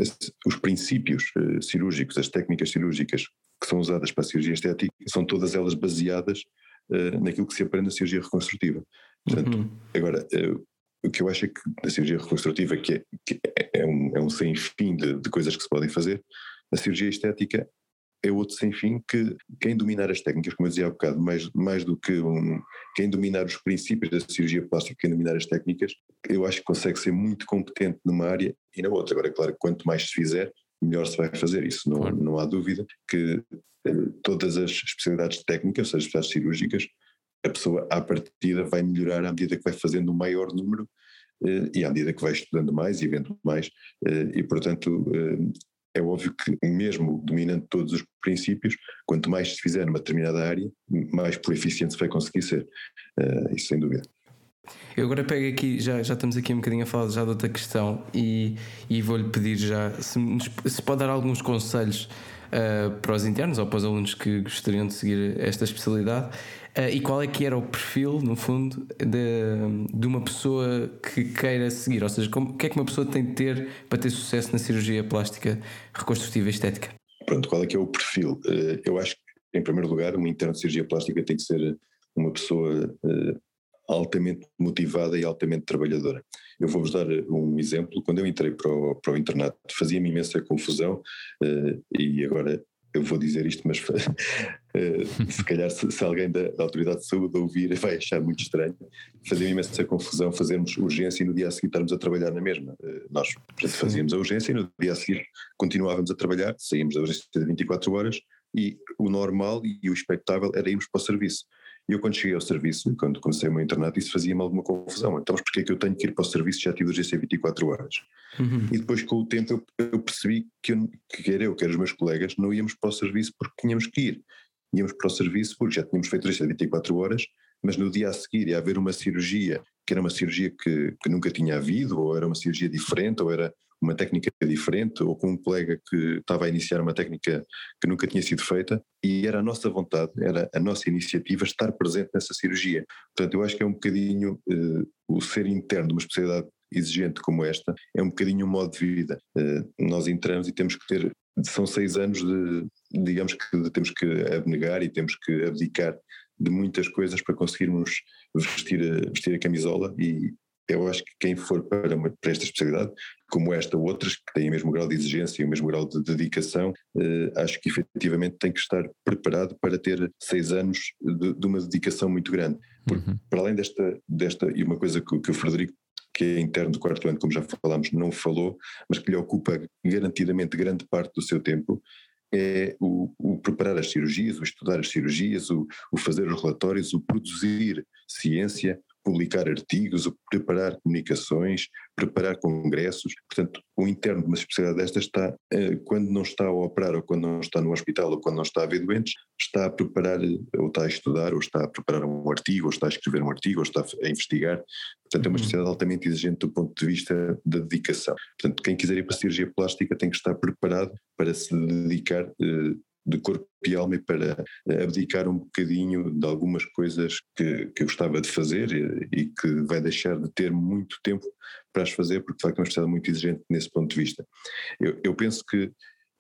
S3: os princípios uh, cirúrgicos, as técnicas cirúrgicas que são usadas para a cirurgia estética, são todas elas baseadas uh, naquilo que se aprende na cirurgia reconstrutiva. Portanto, uhum. agora, uh, o que eu acho é que na cirurgia reconstrutiva, que é, que é, é um, é um sem fim de, de coisas que se podem fazer, a cirurgia estética é outro sem fim que quem dominar as técnicas, como eu dizia há bocado, mais, mais do que um, quem dominar os princípios da cirurgia plástica, quem dominar as técnicas, eu acho que consegue ser muito competente numa área e na outra. Agora, é claro, quanto mais se fizer, melhor se vai fazer isso. Não, claro. não há dúvida que eh, todas as especialidades técnicas, ou seja, as especialidades cirúrgicas, a pessoa à partida vai melhorar à medida que vai fazendo um maior número eh, e à medida que vai estudando mais e vendo mais, eh, e portanto é óbvio que, mesmo dominando todos os princípios, quanto mais se fizer numa determinada área, mais por eficiente se vai conseguir ser. Uh, isso sem dúvida.
S2: Eu agora pego aqui, já, já estamos aqui um bocadinho a falar já de outra questão e, e vou-lhe pedir já se, se pode dar alguns conselhos uh, para os internos ou para os alunos que gostariam de seguir esta especialidade Uh, e qual é que era o perfil, no fundo, de, de uma pessoa que queira seguir? Ou seja, como, o que é que uma pessoa tem de ter para ter sucesso na cirurgia plástica reconstrutiva e estética?
S3: Pronto, qual é que é o perfil? Uh, eu acho que, em primeiro lugar, um interno de cirurgia plástica tem que ser uma pessoa altamente motivada e altamente trabalhadora. Eu vou-vos dar um exemplo. Quando eu entrei para o, para o internato, fazia-me imensa confusão e agora eu vou dizer isto, mas uh, se calhar se, se alguém da, da, Autoridade de Saúde ouvir vai achar muito estranho, fazia imensa confusão fazermos urgência e no dia a seguir estarmos a trabalhar na mesma. Uh, nós fazíamos a urgência e no dia a seguir continuávamos a trabalhar, saímos da urgência de 24 horas e o normal e o expectável era irmos para o serviço. E eu, quando cheguei ao serviço, quando comecei o meu internato, isso fazia-me alguma confusão. Então, mas porquê é que eu tenho que ir para o serviço já tive urgência 24 horas? Uhum. E depois, com o tempo, eu, eu percebi que, eu, que quer eu, quer os meus colegas, não íamos para o serviço porque tínhamos que ir. Íamos para o serviço porque já tínhamos feito urgência 24 horas, mas no dia a seguir ia haver uma cirurgia, que era uma cirurgia que, que nunca tinha havido, ou era uma cirurgia diferente, ou era uma técnica diferente ou com um colega que estava a iniciar uma técnica que nunca tinha sido feita e era a nossa vontade, era a nossa iniciativa estar presente nessa cirurgia. Portanto, eu acho que é um bocadinho uh, o ser interno de uma especialidade exigente como esta, é um bocadinho um modo de vida. Uh, nós entramos e temos que ter, são seis anos de, digamos que temos que abnegar e temos que abdicar de muitas coisas para conseguirmos vestir a, vestir a camisola e, eu acho que quem for para, uma, para esta especialidade, como esta ou outras, que têm o mesmo grau de exigência e o mesmo grau de dedicação, eh, acho que efetivamente tem que estar preparado para ter seis anos de, de uma dedicação muito grande. Porque, uhum. para além desta, desta, e uma coisa que, que o Frederico que é interno do quarto ano, como já falámos, não falou, mas que lhe ocupa garantidamente grande parte do seu tempo, é o, o, preparar as cirurgias, o estudar as cirurgias, o, o, fazer os relatórios, o produzir ciência, publicar artigos, preparar comunicações, preparar congressos. Portanto, o interno de uma especialidade desta está, eh, quando não está a operar, ou quando não está no hospital, ou quando não está a ver doentes, está a preparar, ou está a estudar, ou está a preparar um artigo, ou está a escrever um artigo, ou está a investigar. Portanto, é uma uhum. especialidade altamente exigente do ponto de vista da dedicação. Portanto, quem quiser ir para a cirurgia plástica tem que estar preparado para se dedicar eh, de corpo e alma para abdicar um bocadinho de algumas coisas que, que eu gostava de fazer e, e, que vai deixar de ter muito tempo para as fazer, porque de facto é uma especialidade muito exigente nesse ponto de vista. Eu, eu penso que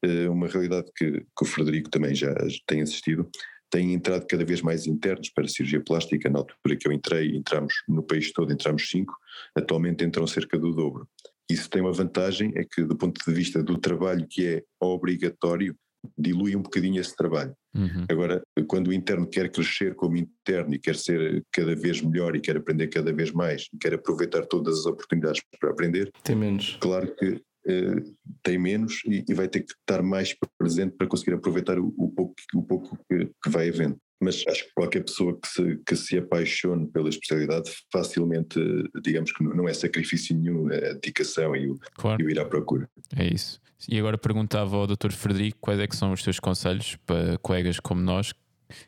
S3: uh, uma realidade que, que, o Frederico também já tem assistido, tem entrado cada vez mais internos para a cirurgia plástica. Na altura que eu entrei, entramos no país todo, entramos cinco, atualmente entram cerca do dobro. Isso tem uma vantagem, é que do ponto de vista do trabalho que é obrigatório, dilui um bocadinho esse trabalho. Uhum. Agora, quando o interno quer crescer como interno e quer ser cada vez melhor e quer aprender cada vez mais e quer aproveitar todas as oportunidades para aprender,
S2: tem menos.
S3: Claro que uh, tem menos e, e, vai ter que estar mais presente para conseguir aproveitar o, o pouco, o pouco que, que vai havendo mas acho que qualquer pessoa que se, que se apaixone pela especialidade facilmente, digamos que não é sacrifício nenhum a dedicação e o, claro. e o ir à procura.
S1: É isso. E agora perguntava ao Dr. Frederico quais é que são os teus conselhos para colegas como nós,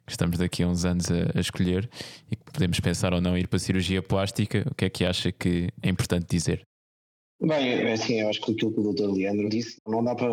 S1: que estamos daqui a uns anos a, a, escolher e que podemos pensar ou não ir para a cirurgia plástica, o que é que acha que é importante dizer?
S4: Bem, é assim, eu acho que aquilo que o Dr. Leandro disse, não dá para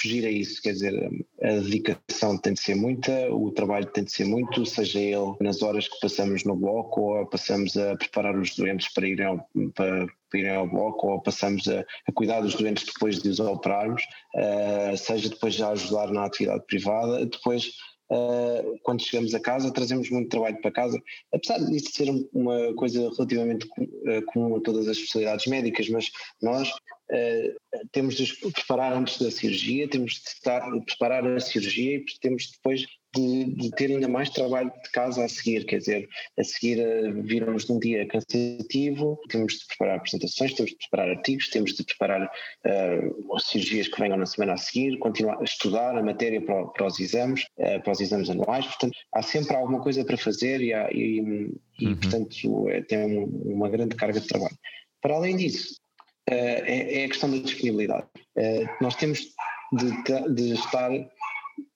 S4: fugir a isso, quer dizer, a dedicação tem de ser muita, o trabalho tem de ser muito, seja ele nas horas que passamos no bloco ou passamos a preparar os doentes para irem ao, para, para irem ao bloco ou passamos a, a, cuidar dos doentes depois de os operarmos, uh, seja depois já ajudar na atividade privada, depois Uh, quando chegamos a casa, trazemos muito trabalho para casa, apesar disso ser uma coisa relativamente eh, comum a todas as especialidades médicas, mas nós uh, temos de preparar antes da cirurgia, temos de estar, preparar a cirurgia e temos depois de, de, ter ainda mais trabalho de casa a seguir, quer dizer, a seguir uh, virmos de um dia cansativo, temos de preparar apresentações, temos de preparar artigos, temos de preparar uh, as cirurgias que venham na semana a seguir, continuar a estudar a matéria para, para os exames, uh, para os exames anuais, portanto, há sempre alguma coisa para fazer e, há, e, e uhum. portanto, é, tem uma grande carga de trabalho. Para além disso, é, é, a questão da disponibilidade. nós temos de, de estar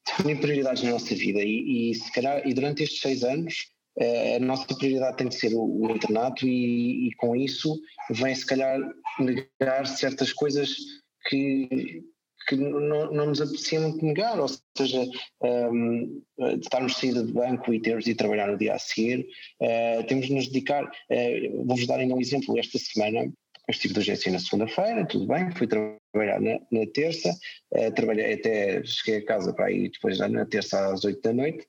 S4: definir prioridades na nossa vida e, e se calhar e durante estes seis anos uh, a nossa prioridade tem de ser o, o internato e, e, com isso vem se calhar negar certas coisas que, que não, não nos apetecia muito negar, ou seja, um, ehm, estarmos saída do banco e termos de trabalhar no dia a seguir, uh, temos de nos dedicar, uh, vou-vos dar ainda um exemplo, esta semana estive de urgência na segunda-feira, tudo bem, fui trabalhar na, na terça, uh, trabalhei até, cheguei a casa para aí depois na terça às oito da noite,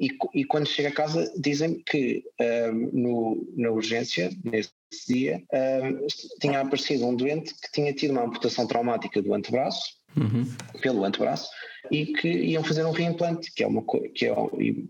S4: e, e quando chego a casa dizem-me que um, no, na urgência, nesse dia, um, tinha aparecido um doente que tinha tido uma amputação traumática do antebraço, uhum. pelo antebraço, e que iam fazer um reimplante, que é uma que é,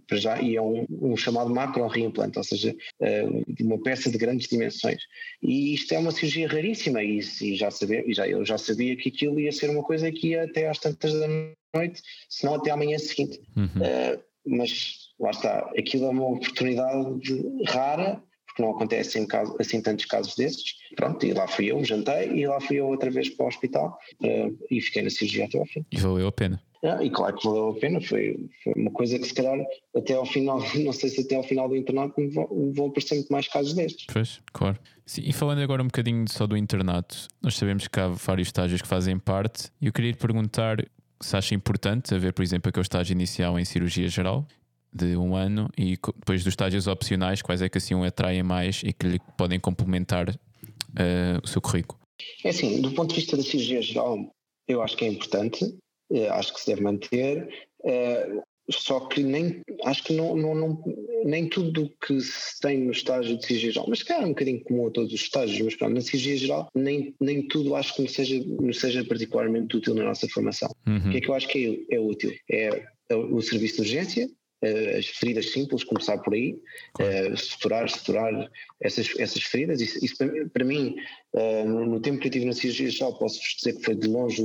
S4: para já, e é um, um chamado macro reimplante, ou seja, uh, uma peça de grandes dimensões. E isto é uma cirurgia raríssima, e, e já sabia, e já, eu já sabia que aquilo ia ser uma coisa que ia até às tantas da noite, se não até amanhã seguinte. Uhum. Uh, mas lá está, aquilo é uma oportunidade rara porque não acontecem assim tantos casos desses. Pronto, e lá fui eu, jantei e lá fui eu outra vez para o hospital uh, e fiquei na cirurgia até ao fim.
S1: E valeu a pena.
S4: Ah, e claro que valeu a pena, foi, foi, uma coisa que se calhar até ao final, não sei se até ao final do internato vão, vão aparecer muito mais casos destes.
S1: Pois, claro. Sim, e falando agora um bocadinho só do internato, nós sabemos que há vários estágios que fazem parte e eu queria lhe perguntar se acha importante haver, por exemplo, aquele estágio inicial em cirurgia geral de um ano e depois dos estágios opcionais, quais é que assim o atraem mais e que lhe podem complementar uh, o seu currículo?
S4: É assim, do ponto de vista da cirurgia geral, eu acho que é importante, uh, acho que se deve manter, uh, só que nem, acho que não, não, não nem tudo o que se tem no estágio de cirurgia geral, mas claro, é um bocadinho comum a todos os estágios, mas pronto, na cirurgia geral, nem, nem tudo acho que nos seja, nos seja particularmente útil na nossa formação. Uhum. O que é que eu acho que é, é útil? É o serviço de urgência, as feridas simples, começar por aí, uh, suturar, suturar essas, essas feridas. Isso, isso para, mim, uh, no, tempo que eu tive na cirurgia já posso dizer que foi de longe,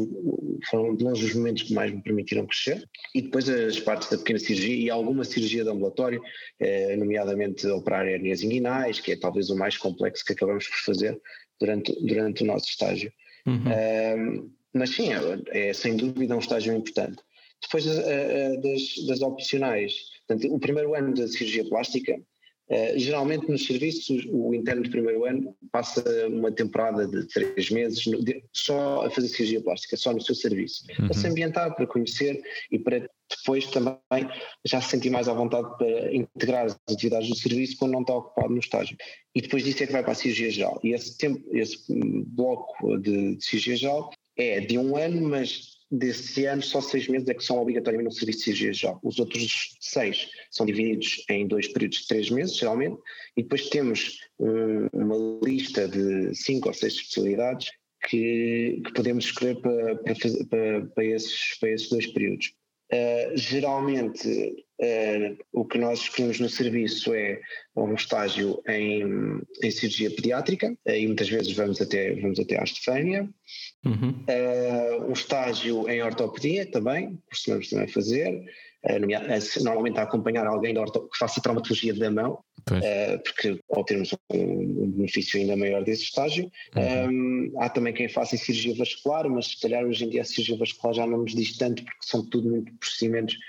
S4: foram de longe os momentos que mais me permitiram crescer. E depois as partes da pequena cirurgia e alguma cirurgia de ambulatório, nomeadamente operar hernias inguinais, que é talvez o mais complexo que acabamos por fazer durante, durante o nosso estágio. Uhum. mas sim, é, é sem dúvida um estágio importante. Depois uh, das, das opcionais, portanto, o primeiro ano da cirurgia plástica, Uh, geralmente nos serviços o interno de primeiro ano passa uma temporada de três meses no, de, só a fazer cirurgia plástica, só no seu serviço, uhum. para se ambientar, para conhecer e para depois também já se sentir mais à vontade para integrar as atividades do serviço quando não está ocupado no estágio. E depois disso é que vai para a cirurgia geral. E esse tempo, esse bloco de, de cirurgia geral é de um ano, mas desse ano, só seis meses é que são obrigatoriamente no serviço de cirurgia geral. Os outros seis são divididos em dois períodos de três meses, geralmente, e depois temos um, uma lista de cinco ou seis especialidades que, que podemos escolher para, para, para, para, esses, para esses dois períodos. Uh, geralmente, uh, o que nós escolhemos no serviço é um estágio em, em cirurgia pediátrica, uh, e muitas vezes vamos até, vamos até à Estefânia. Uhum. um estágio em ortopedia também, costumamos também fazer, normalmente a acompanhar alguém que faça traumatologia da mão, Uh, porque ao termos um, benefício ainda maior desse estágio. Uhum. Um, há também quem faça cirurgia vascular, mas se calhar hoje em dia a cirurgia vascular já não nos diz tanto, porque são tudo muito procedimentos uh,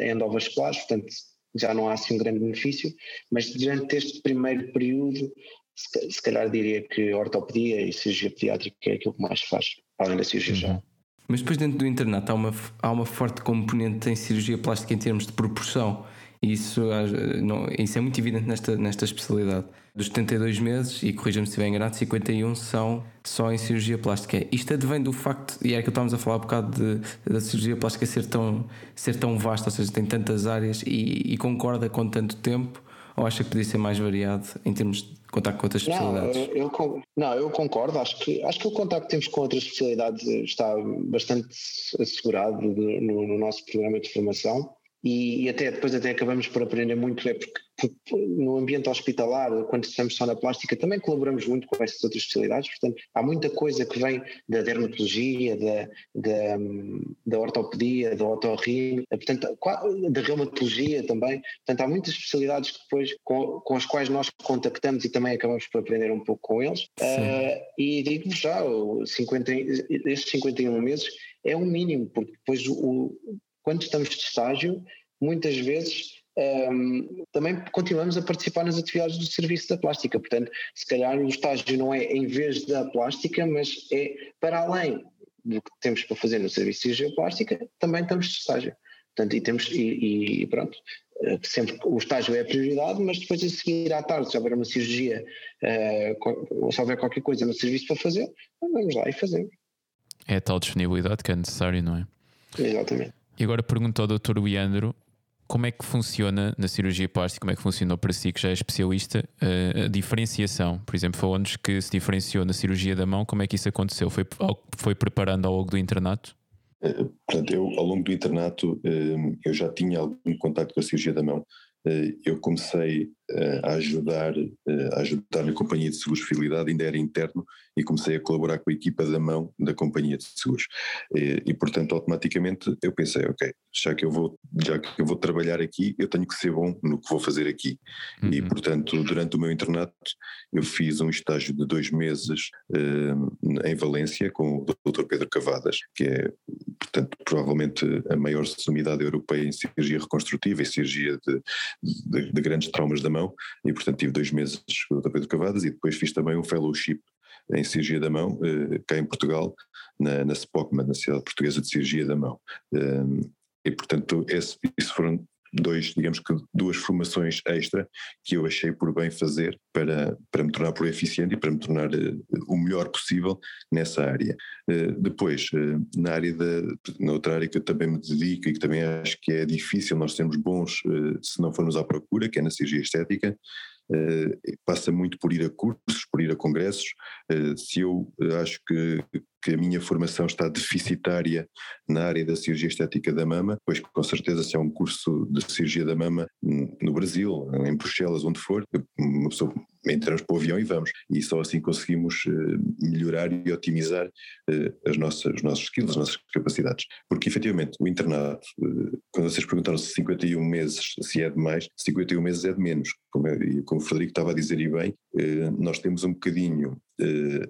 S4: endovasculares, portanto já não há assim um grande benefício, mas durante este primeiro período, se, se calhar diria que ortopedia e cirurgia pediátrica é aquilo que mais faz, além da cirurgia uhum. geral.
S2: Mas depois dentro do internato há uma, há uma forte componente em cirurgia plástica em termos de proporção. Isso, não, isso é muito evidente nesta, nesta especialidade. Dos 72 meses, e corrija-me se estiver enganado, 51 são só em cirurgia plástica. Isto advém do facto, e é que estávamos a falar um bocado de, da cirurgia plástica ser tão, ser tão vasta, ou seja, tem tantas áreas e, e concorda com tanto tempo, ou acha que podia ser mais variado em termos de contacto com outras especialidades?
S4: Não, eu, não, eu concordo. Acho que, acho que o contacto que temos com outras especialidades está bastante assegurado no, no nosso programa de formação e, e, até depois até acabamos por aprender muito é porque, porque, no ambiente hospitalar quando estamos só na plástica também colaboramos muito com essas outras especialidades. Portanto há muita coisa que vem da dermatologia da, da, da ortopedia da otorrino portanto da reumatologia também. Portanto há muitas especialidades que depois com, com as quais nós contactamos e também acabamos por aprender um pouco com eles. Uh, e digo-vos já 50, estes 51 meses é o um mínimo porque depois o, quando estamos de estágio, muitas vezes um, também continuamos a participar nas atividades do serviço da plástica. Portanto, se calhar o estágio não é em vez da plástica, mas é para além do que temos para fazer no serviço de cirurgia plástica, também estamos de estágio. Portanto, e, temos, e, e pronto, eh, sempre o estágio é a prioridade, mas depois a seguir à tarde, se houver uma cirurgia uh, ou se houver qualquer coisa no serviço para fazer, vamos lá e fazemos.
S1: É a tal disponibilidade que é necessário, não é?
S4: Exatamente.
S1: E agora pergunto ao Dr. Leandro como é que funciona na cirurgia plástica, como é que funcionou para si, que já é especialista, eh, a diferenciação. Por exemplo, falou-nos que se diferenciou na cirurgia da mão, como é que isso aconteceu? Foi, foi preparando ao longo do internato?
S3: Eh, portanto, eu ao longo do internato eh, eu já tinha algum contato com a cirurgia da mão. Eu comecei a ajudar, a ajudar na companhia de seguros fidelidade, ainda era interno, e comecei a colaborar com a equipa da mão da companhia de seguros. E, e, portanto, automaticamente eu pensei, ok, já que eu vou, já que eu vou trabalhar aqui, eu tenho que ser bom no que vou fazer aqui. Uhum. E portanto, durante o meu internato, eu fiz um estágio de dois meses uh, em Valência com o Dr. Pedro Cavadas, que é, portanto, provavelmente a maior sumidade europeia em cirurgia reconstrutiva e cirurgia de, de, de grandes traumas da mão. E portanto, tive dois meses com o Dr. Pedro Cavadas e depois fiz também um fellowship em cirurgia da mão, eh, cá em Portugal, na, na SPOCMA, na Sociedade Portuguesa de Cirurgia da Mão. Ehm, e, portanto, esse, isso foram dois, digamos que duas formações extra que eu achei por bem fazer para, para me tornar proeficiente e para me tornar uh, o melhor possível nessa área. Uh, depois, uh, na área da, na outra área que eu também me dedico e que também acho que é difícil nós sermos bons se não formos à procura, que é na cirurgia estética, passa muito por ir a cursos, por ir a congressos. se eu acho que que a minha formação está deficitária na área da cirurgia estética da mama, pois com certeza se é um curso de cirurgia da mama no Brasil, em Bruxelas, onde for, uma pessoa entramos para o avião e vamos. E só assim conseguimos uh, melhorar e otimizar uh, as nossas, os nossos skills, as nossas capacidades. Porque efetivamente o internato, uh, quando vocês perguntaram se 51 meses se é demais, 51 meses é de menos. Como, como o Frederico estava a dizer e bem, nós temos um bocadinho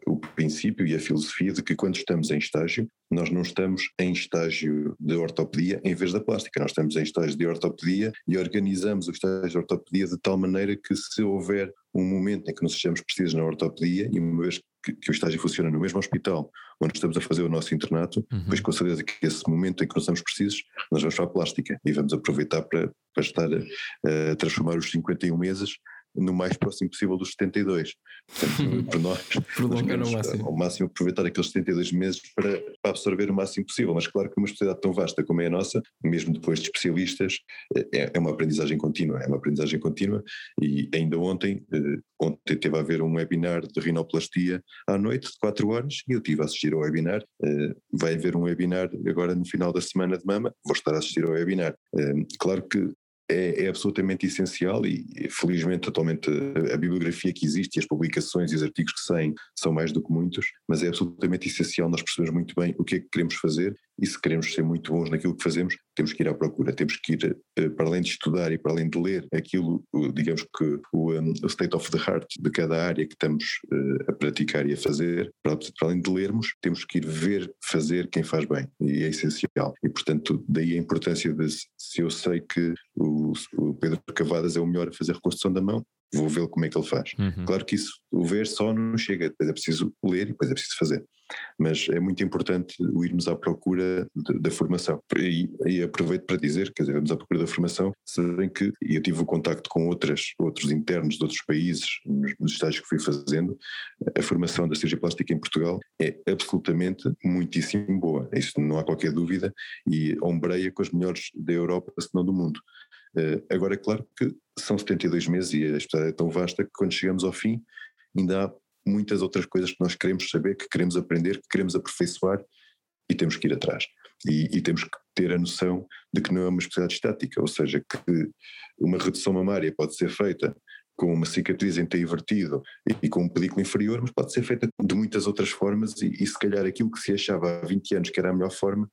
S3: o princípio e a filosofia de que quando estamos em estágio, nós não estamos em estágio de ortopedia em vez da plástica, nós estamos em estágio de ortopedia e organizamos o estágio de ortopedia de tal maneira que se houver um momento em que nos estejamos precisos na ortopedia e uma vez que, que, o estágio funciona no mesmo hospital onde estamos a fazer o nosso internato, uhum. pois com certeza que esse momento em que nós estamos precisos, nós vamos para a plástica e vamos aproveitar para, para estar a, a transformar os 51 meses no mais próximo possível dos 72. Portanto, para nós,
S2: prolongar ao máximo.
S3: Ao máximo aproveitar aqueles 72 meses para, para, absorver o máximo possível. Mas claro que uma especialidade tão vasta como é a nossa, mesmo depois de especialistas, é, é uma aprendizagem contínua, é uma aprendizagem contínua e ainda ontem, eh, ontem teve a haver um webinar de rinoplastia à noite de 4 horas e eu tive a assistir ao webinar, eh, vai haver um webinar agora no final da semana de mama, vou estar a assistir ao webinar. Claro que é, é, absolutamente essencial e, felizmente, atualmente a, a, bibliografia que existe e as publicações e os artigos que saem são mais do que muitos, mas é absolutamente essencial nós percebermos muito bem o que é que queremos fazer e se queremos ser muito bons naquilo que fazemos, temos que ir à procura, temos que ir, uh, para além de estudar e para além de ler aquilo, digamos que o, um, o, state of the heart de cada área que estamos uh, a praticar e a fazer, para, para, além de lermos, temos que ir ver fazer quem faz bem e é essencial. E portanto, daí a importância de, se eu sei que o, o Pedro Cavadas é o melhor a fazer reconstrução da mão, vou ver como é que ele faz. Uhum. Claro que isso, o ver só não chega, depois é preciso ler e depois é preciso fazer mas é muito importante o irmos à procura de, da formação. E, e, aproveito para dizer, quer dizer, vamos à procura da formação, sabem que eu tive o contacto com outras, outros internos de outros países, nos, nos estágios que fui fazendo, a formação da cirurgia plástica em Portugal é absolutamente muitíssimo boa, isso não há qualquer dúvida, e ombreia com as melhores da Europa, se não do mundo. Uh, agora, é claro que são 72 meses e a especialidade é tão vasta que quando chegamos ao fim ainda há muitas outras coisas que nós queremos saber, que queremos aprender, que queremos aperfeiçoar e temos que ir atrás. E, e, temos que ter a noção de que não é uma especialidade estática, ou seja, que uma redução mamária pode ser feita com uma cicatriz em T invertido e, e com um pedículo inferior, mas pode ser feita de muitas outras formas e, e, se calhar aquilo que se achava há 20 anos que era a melhor forma,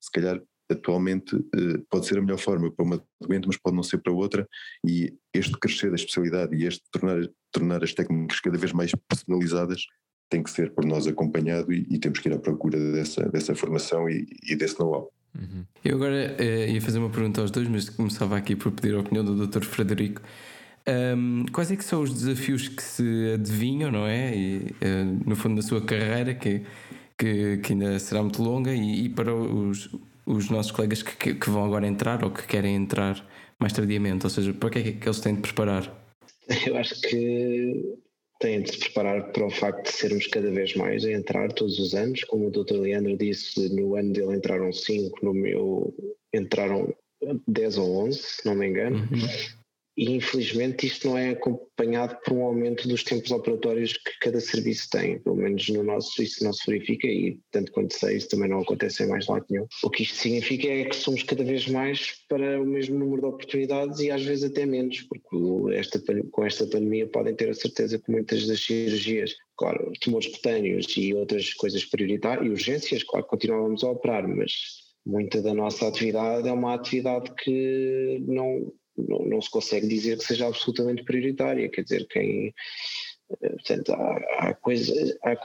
S3: se calhar atualmente eh, pode ser a melhor forma para uma doente, mas pode não ser para outra, e este crescer da especialidade e este tornar, tornar as técnicas cada vez mais personalizadas tem que ser por nós acompanhado e, e temos que ir à procura dessa, dessa formação e, e desse know-how.
S2: Uhum. Eu agora uh, ia fazer uma pergunta aos dois, mas começava aqui por pedir a opinião do Dr. Frederico. Um, quais é que são os desafios que se adivinham, não é? E, uh, no fundo da sua carreira, que, que, que ainda será muito longa, e, e para os, os nossos colegas que, que, que, vão agora entrar ou que querem entrar mais tardiamente? Ou seja, para que é que eles têm de preparar?
S4: Eu acho que têm de se preparar para o facto de sermos cada vez mais a entrar todos os anos. Como o Dr. Leandro disse, no ano dele entraram 5, no meu entraram 10 ou 11, se não me engano. Uhum e infelizmente isto não é acompanhado por um aumento dos tempos operatórios que cada serviço tem, pelo menos no nosso isso não se verifica e tanto quanto sei isso também não acontece em mais lado nenhum. O que isto significa é que somos cada vez mais para o mesmo número de oportunidades e às vezes até menos, porque esta, com esta pandemia podem ter a certeza que muitas das cirurgias, claro, tumores cutâneos e outras coisas prioritárias e urgências, claro, continuávamos a operar, mas muita da nossa atividade é uma atividade que não não, não se consegue dizer que seja absolutamente prioritária, quer dizer, quem Portanto, há, há, coisa, há,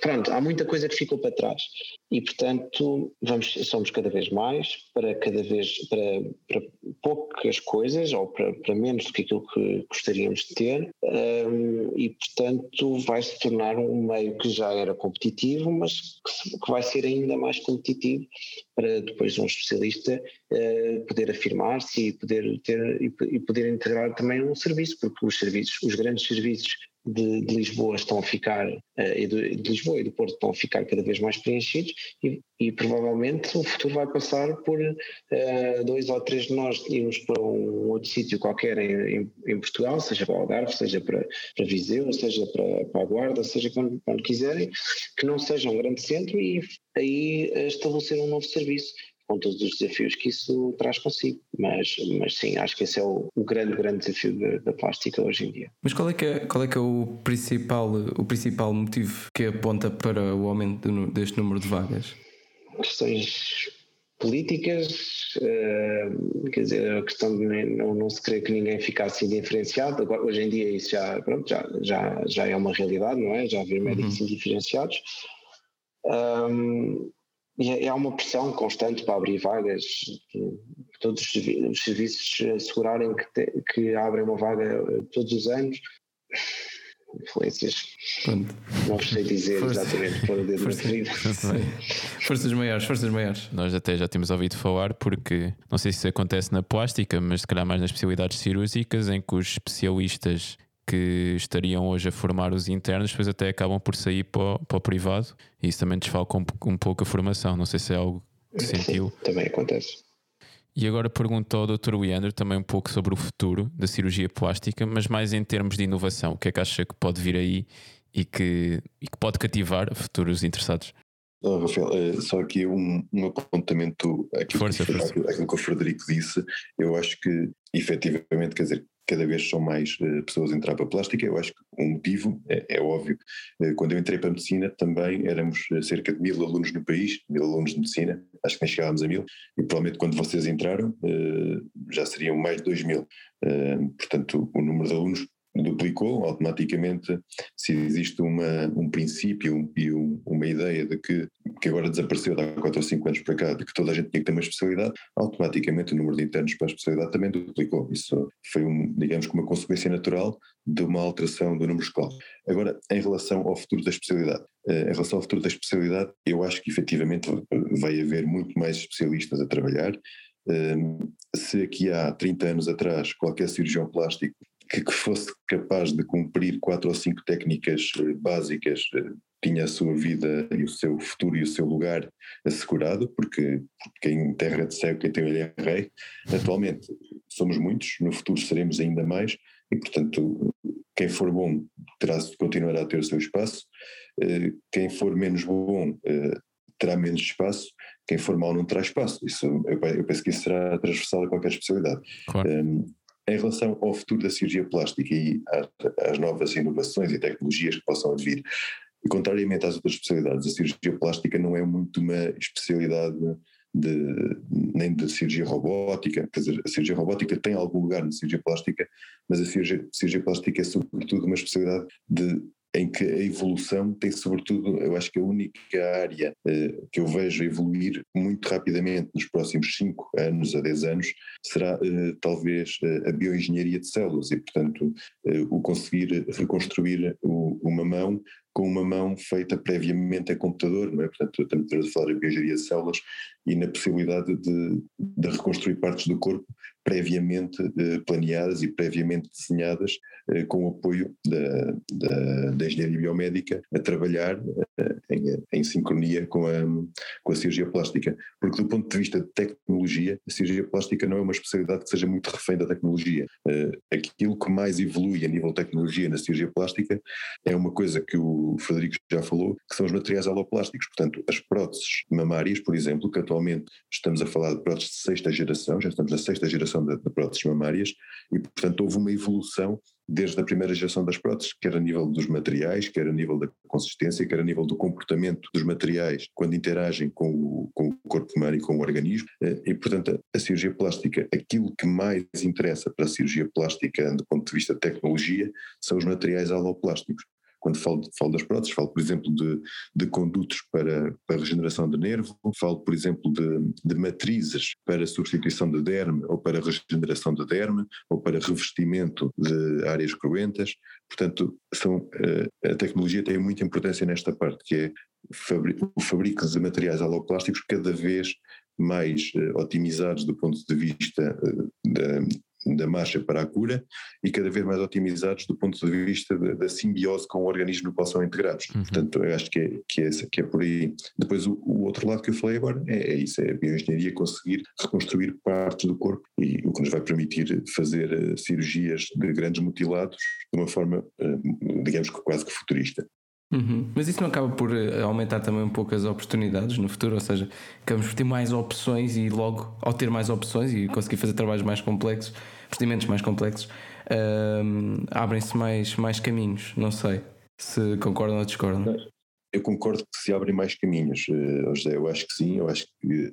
S4: pronto, há muita coisa que ficou para trás. E, portanto, vamos, somos cada vez mais para cada vez para, para poucas coisas ou para, para, menos do que aquilo que gostaríamos de ter. Um, e, portanto, vai se tornar um meio que já era competitivo, mas que, que vai ser ainda mais competitivo para depois um especialista uh, poder afirmar-se e poder ter e, e poder integrar também um serviço, porque os serviços, os grandes serviços de, de, Lisboa estão a ficar, uh, e de, de, Lisboa e do Porto estão a ficar cada vez mais preenchidos e, e provavelmente o futuro vai passar por uh, dois ou três de nós irmos para um outro sítio qualquer em, em, em, Portugal, seja para o Algarve, seja para, para Viseu, seja para, para a Guarda, seja quando, quando quiserem, que não seja um grande centro e aí estabelecer um novo serviço com todos os desafios que isso traz consigo. Mas, mas sim, acho que esse é o, o grande, grande desafio da, da, plástica hoje em dia.
S2: Mas qual é que é, qual é, que é o, principal, o principal motivo que aponta para o aumento deste número de vagas?
S4: Questões políticas, uh, quer dizer, a questão de não, não se querer que ninguém ficasse indiferenciado, agora, hoje em dia isso já, pronto, já, já, já é uma realidade, não é? Já haver médicos uhum. indiferenciados. Um, e é, é uma pressão constante para abrir vagas, todos os serviços assegurarem que, te, que abrem uma vaga eh, todos os anos. Influências. Pronto. Não sei dizer Força. exatamente para o dedo Força.
S2: Forças maiores, forças maiores.
S1: Nós até já temos ouvido falar, porque não sei se isso acontece na plástica, mas se calhar mais nas especialidades cirúrgicas, em que os especialistas que estariam hoje a formar os internos, depois até acabam por sair para o, para o privado e isso também desfalca um, um pouco a formação. Não sei se é algo que sentiu.
S4: Sim, também acontece.
S1: E agora pergunto ao Dr. Leandro também um pouco sobre o futuro da cirurgia plástica, mas mais em termos de inovação. O que é que acha que pode vir aí e que, e que pode cativar futuros interessados?
S3: Oh, Rafael, eh, só aqui um, um apontamento aqui força, que, força. aquilo que o Frederico disse. Eu acho que, efetivamente, quer dizer, cada vez são mais uh, pessoas a entrar para a plástica. Eu acho que um motivo é, é óbvio. Uh, quando eu entrei para a medicina também éramos uh, cerca de mil alunos no país, mil alunos de medicina, acho que nem chegávamos a mil, e provavelmente quando vocês entraram já seriam mais de dois mil. portanto, o número de alunos duplicou automaticamente se existe uma, um princípio e um, uma ideia de que, que agora desapareceu de há 4 ou 5 anos para cá, de que toda a gente tinha que ter uma especialidade, automaticamente o número de internos para a especialidade também duplicou. Isso foi, um, digamos uma consequência natural de uma alteração do número escolar. Agora, em relação ao futuro da especialidade, eh, em relação ao futuro da especialidade, eu acho que efetivamente vai haver muito mais especialistas a trabalhar. Eh, se aqui há 30 anos atrás qualquer cirurgião plástico que, que, fosse capaz de cumprir quatro ou cinco técnicas eh, básicas eh, tinha a sua vida e o seu futuro e o seu lugar assegurado, porque, porque em terra de céu quem tem olho é rei. Atualmente somos muitos, no futuro seremos ainda mais, e portanto quem for bom terá continuará a ter o seu espaço, eh, quem for menos bom terá menos espaço, quem for mau não terá espaço. Isso, eu, penso que isso será transversal a qualquer especialidade. Claro. Um, em relação ao futuro da cirurgia plástica e às novas inovações e tecnologias que possam vir, e contrariamente às outras especialidades, a cirurgia plástica não é muito uma especialidade de, nem de cirurgia robótica, quer dizer, a cirurgia robótica tem algum lugar na cirurgia plástica, mas a cirurgia, a cirurgia plástica é sobretudo uma especialidade de em que a evolução tem sobretudo, eu acho que a única área eh, que eu vejo evoluir muito rapidamente nos próximos 5 anos a 10 anos será eh, talvez eh, a bioengenharia de células e portanto o conseguir reconstruir o, uma mão com uma mão feita previamente a computador, não é? Portanto, estamos a falar de bioengenharia de células e na possibilidade de, de reconstruir partes do corpo previamente eh, planeadas e previamente desenhadas eh, com o apoio da, da, da, engenharia biomédica a trabalhar eh, em, em, sincronia com a, com a cirurgia plástica. Porque do ponto de vista de tecnologia, a cirurgia plástica não é uma especialidade que seja muito refém da tecnologia. aquilo que mais evolui a nível de tecnologia na cirurgia plástica é uma coisa que o Frederico já falou, que são os materiais aloplásticos. Portanto, as próteses mamárias, por exemplo, que atualmente estamos a falar de próteses de sexta geração, já estamos na sexta geração de, de próteses mamárias e, portanto, houve uma evolução desde a primeira geração das próteses, quer a nível dos materiais, quer a nível da consistência, quer a nível do comportamento dos materiais quando interagem com o, com o corpo humano e com o organismo. Eh, e, portanto, a cirurgia plástica, aquilo que mais interessa para a cirurgia plástica do ponto de vista de tecnologia, são os materiais aloplásticos quando falo, falo das próteses, falo, por exemplo, de, de condutos para, para regeneração de nervo, falo, por exemplo, de, de matrizes para substituição de derme ou para regeneração de derme ou para revestimento de áreas cruentas. Portanto, são, eh, a tecnologia tem muita importância nesta parte, que é o fabrico de materiais aloplásticos cada vez mais uh, otimizados do ponto de vista uh, da, da marcha para a cura e cada vez mais otimizados do ponto de vista da, da simbiose com o organismo no qual são integrados. Uhum. Portanto, eu acho que é, que é, que é por aí. Depois, o, o, outro lado que eu falei agora é, é isso: é a bioengenharia conseguir reconstruir partes do corpo e o que nos vai permitir fazer uh, cirurgias de grandes mutilados de uma forma, uh, digamos que quase que futurista.
S2: Uhum. Mas isso não acaba por eh, aumentar também um pouco as oportunidades no futuro? Ou seja, acabamos por ter mais opções e logo, ao ter mais opções e conseguir fazer trabalhos mais complexos, procedimentos mais complexos, abrem-se mais, mais caminhos. Não sei se concordam ou discordam.
S3: Eu concordo que se abrem mais caminhos, uh, José. Eu acho que sim. Eu acho que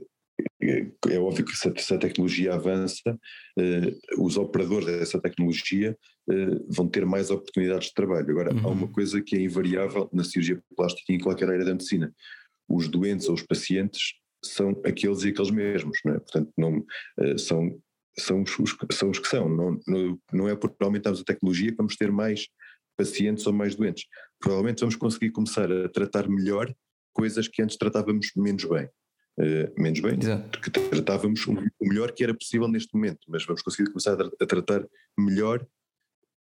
S3: é óbvio que se a tecnologia avança, uh, os operadores dessa tecnologia uh, vão ter mais oportunidades de trabalho. Agora, uhum. há uma coisa que é invariável na cirurgia plástica e em qualquer área da medicina: os doentes ou os pacientes são aqueles e aqueles mesmos, não é? Portanto, não, uh, são, são, os, são os que são. Não, não, não é por aumentarmos a tecnologia que vamos ter mais pacientes ou mais doentes. Provavelmente vamos conseguir começar a tratar melhor coisas que antes tratávamos menos bem. Uh, menos bem, Exato. que tratávamos o melhor que era possível neste momento, mas vamos conseguir começar a, a tratar melhor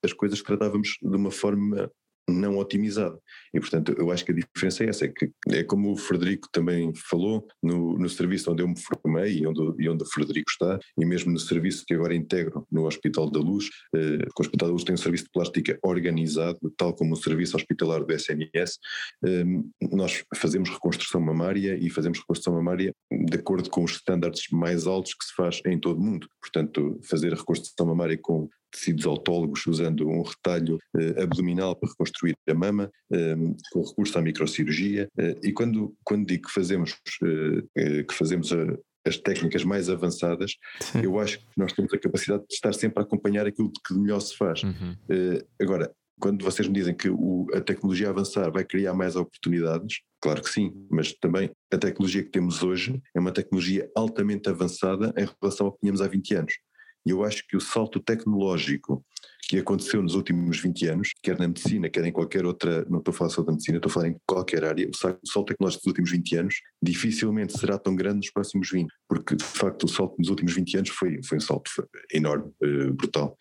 S3: as coisas que tratávamos de uma forma não otimizada. E, portanto, eu acho que a diferença é essa, é que é como o Frederico também falou, no, no serviço onde eu me formei e onde, e onde o Frederico está, e mesmo no serviço que agora integro no Hospital da Luz, eh, o Hospital da Luz tem um serviço de plástica organizado, tal como o serviço hospitalar do SNS, eh, nós fazemos reconstrução mamária e fazemos reconstrução mamária de acordo com os estándares mais altos que se faz em todo o mundo. Portanto, fazer a reconstrução mamária com tecidos autólogos usando um retalho eh, abdominal para reconstruir a mama, eh, com recurso à microcirurgia. Eh, e quando, quando digo que fazemos, que fazemos a, as técnicas mais avançadas, Sim. eu acho que nós temos a capacidade de estar sempre a acompanhar aquilo que melhor se faz. Uhum. agora, quando vocês me dizem que o, a tecnologia avançar vai criar mais oportunidades, claro que sim, mas também a tecnologia que temos hoje é uma tecnologia altamente avançada em relação ao que tínhamos há 20 anos. E eu acho que o salto tecnológico que aconteceu nos últimos 20 anos, quer na medicina, quer em qualquer outra, não estou a falar só da medicina, estou a falar em qualquer área, o salto tecnológico dos últimos 20 anos dificilmente será tão grande nos próximos 20, porque de facto o salto nos últimos 20 anos foi, foi um salto enorme, uh, brutal.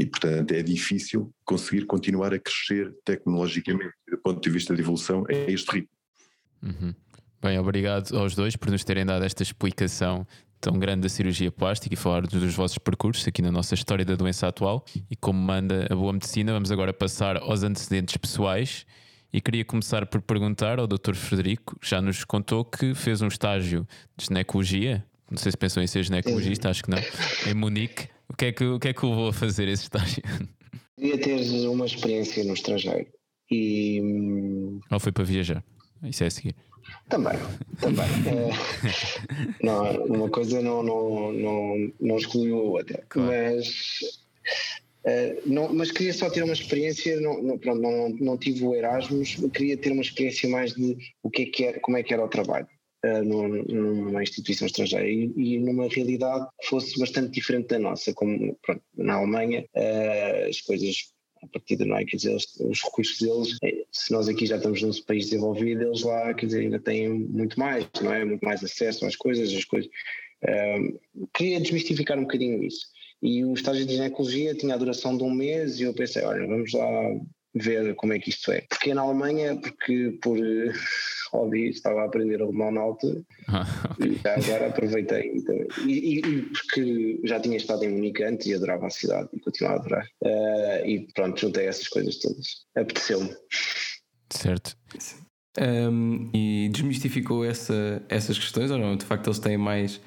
S3: E portanto é difícil conseguir continuar a crescer tecnologicamente, do ponto de vista de evolução, a este ritmo.
S1: Uhum. Bem, obrigado aos dois por nos terem dado esta explicação tão grande da cirurgia plástica e falar dos vossos percursos aqui na nossa história da doença atual. E como manda a boa medicina, vamos agora passar aos antecedentes pessoais. E queria começar por perguntar ao Dr. Frederico, já nos contou que fez um estágio de ginecologia. Não sei se pensou em ser ginecologista, acho que não. Em Munique. O que é que, o que, é que levou a fazer esse estágio?
S4: Queria ter uma experiência no estrangeiro. E.
S1: Ou foi para viajar? Isso é a seguir.
S4: Também, também. é, não, uma coisa não, não, não, não excluiu a outra. Claro. Mas, é, não, mas queria só ter uma experiência, não, não, pronto, não, não tive o Erasmus, queria ter uma experiência mais de o que é que era, como é que era o trabalho. Uh, numa instituição estrangeira e, e, numa realidade que fosse bastante diferente da nossa, como pronto, na Alemanha uh, as coisas a partida, não é? Quer dizer, os recursos deles, eh, se nós aqui já estamos num país desenvolvido, eles lá, quer dizer, ainda têm muito mais, não é? Muito mais acesso às coisas, as coisas. Um, queria desmistificar um bocadinho isso. E o estágio de ginecologia tinha a duração de um mês e eu pensei, olha, vamos lá ver como é que isto é. Porque na Alemanha, porque por hobby, estava a aprender alemão na altura ah, okay. e já agora aproveitei e, e, porque já tinha estado em Munique antes e adorava a cidade e continuava a adorar. Uh, e pronto, juntei essas coisas todas. Apeteceu-me.
S1: Certo.
S2: Um, e desmistificou essa, essas questões ou não? De facto eles têm mais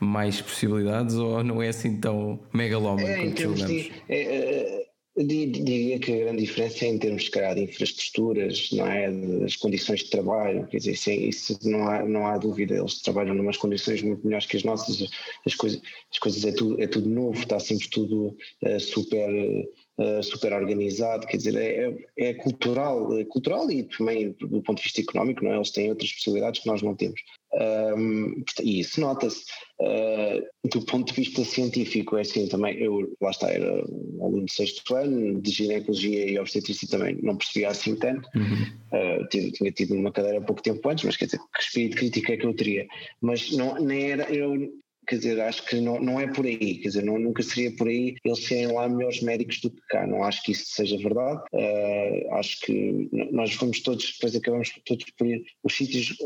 S2: mais possibilidades ou não é assim tão megalómano é,
S4: em termos de, é, é Diria que a grande diferença é em termos de, de infraestruturas, não é? das condições de trabalho, quer dizer, isso, isso não, há, não há dúvida, eles trabalham em umas condições muito melhores que as nossas, as coisas, as coisas é, tudo, é tudo novo, está sempre tudo uh, super, uh, super organizado, quer dizer, é, é, é cultural, é cultural e também do ponto de vista económico, não é? eles têm outras possibilidades que nós não temos. Um, e isso nota-se. Uh, do ponto de vista científico, é assim também. Eu, lá está, era um aluno de sexto ano, de ginecologia e obstetrícia também não percebia assim tanto. Uhum. Uh, tinha tido uma cadeira há pouco tempo antes, mas quer dizer, que espírito crítico é que eu teria? Mas não, nem era. Eu, quer dizer, acho que não, não é por aí, quer dizer, não, nunca seria por aí eles serem lá melhores médicos do que cá, não acho que isso seja verdade, uh, acho que nós fomos todos, depois acabamos todos por ir, os sítios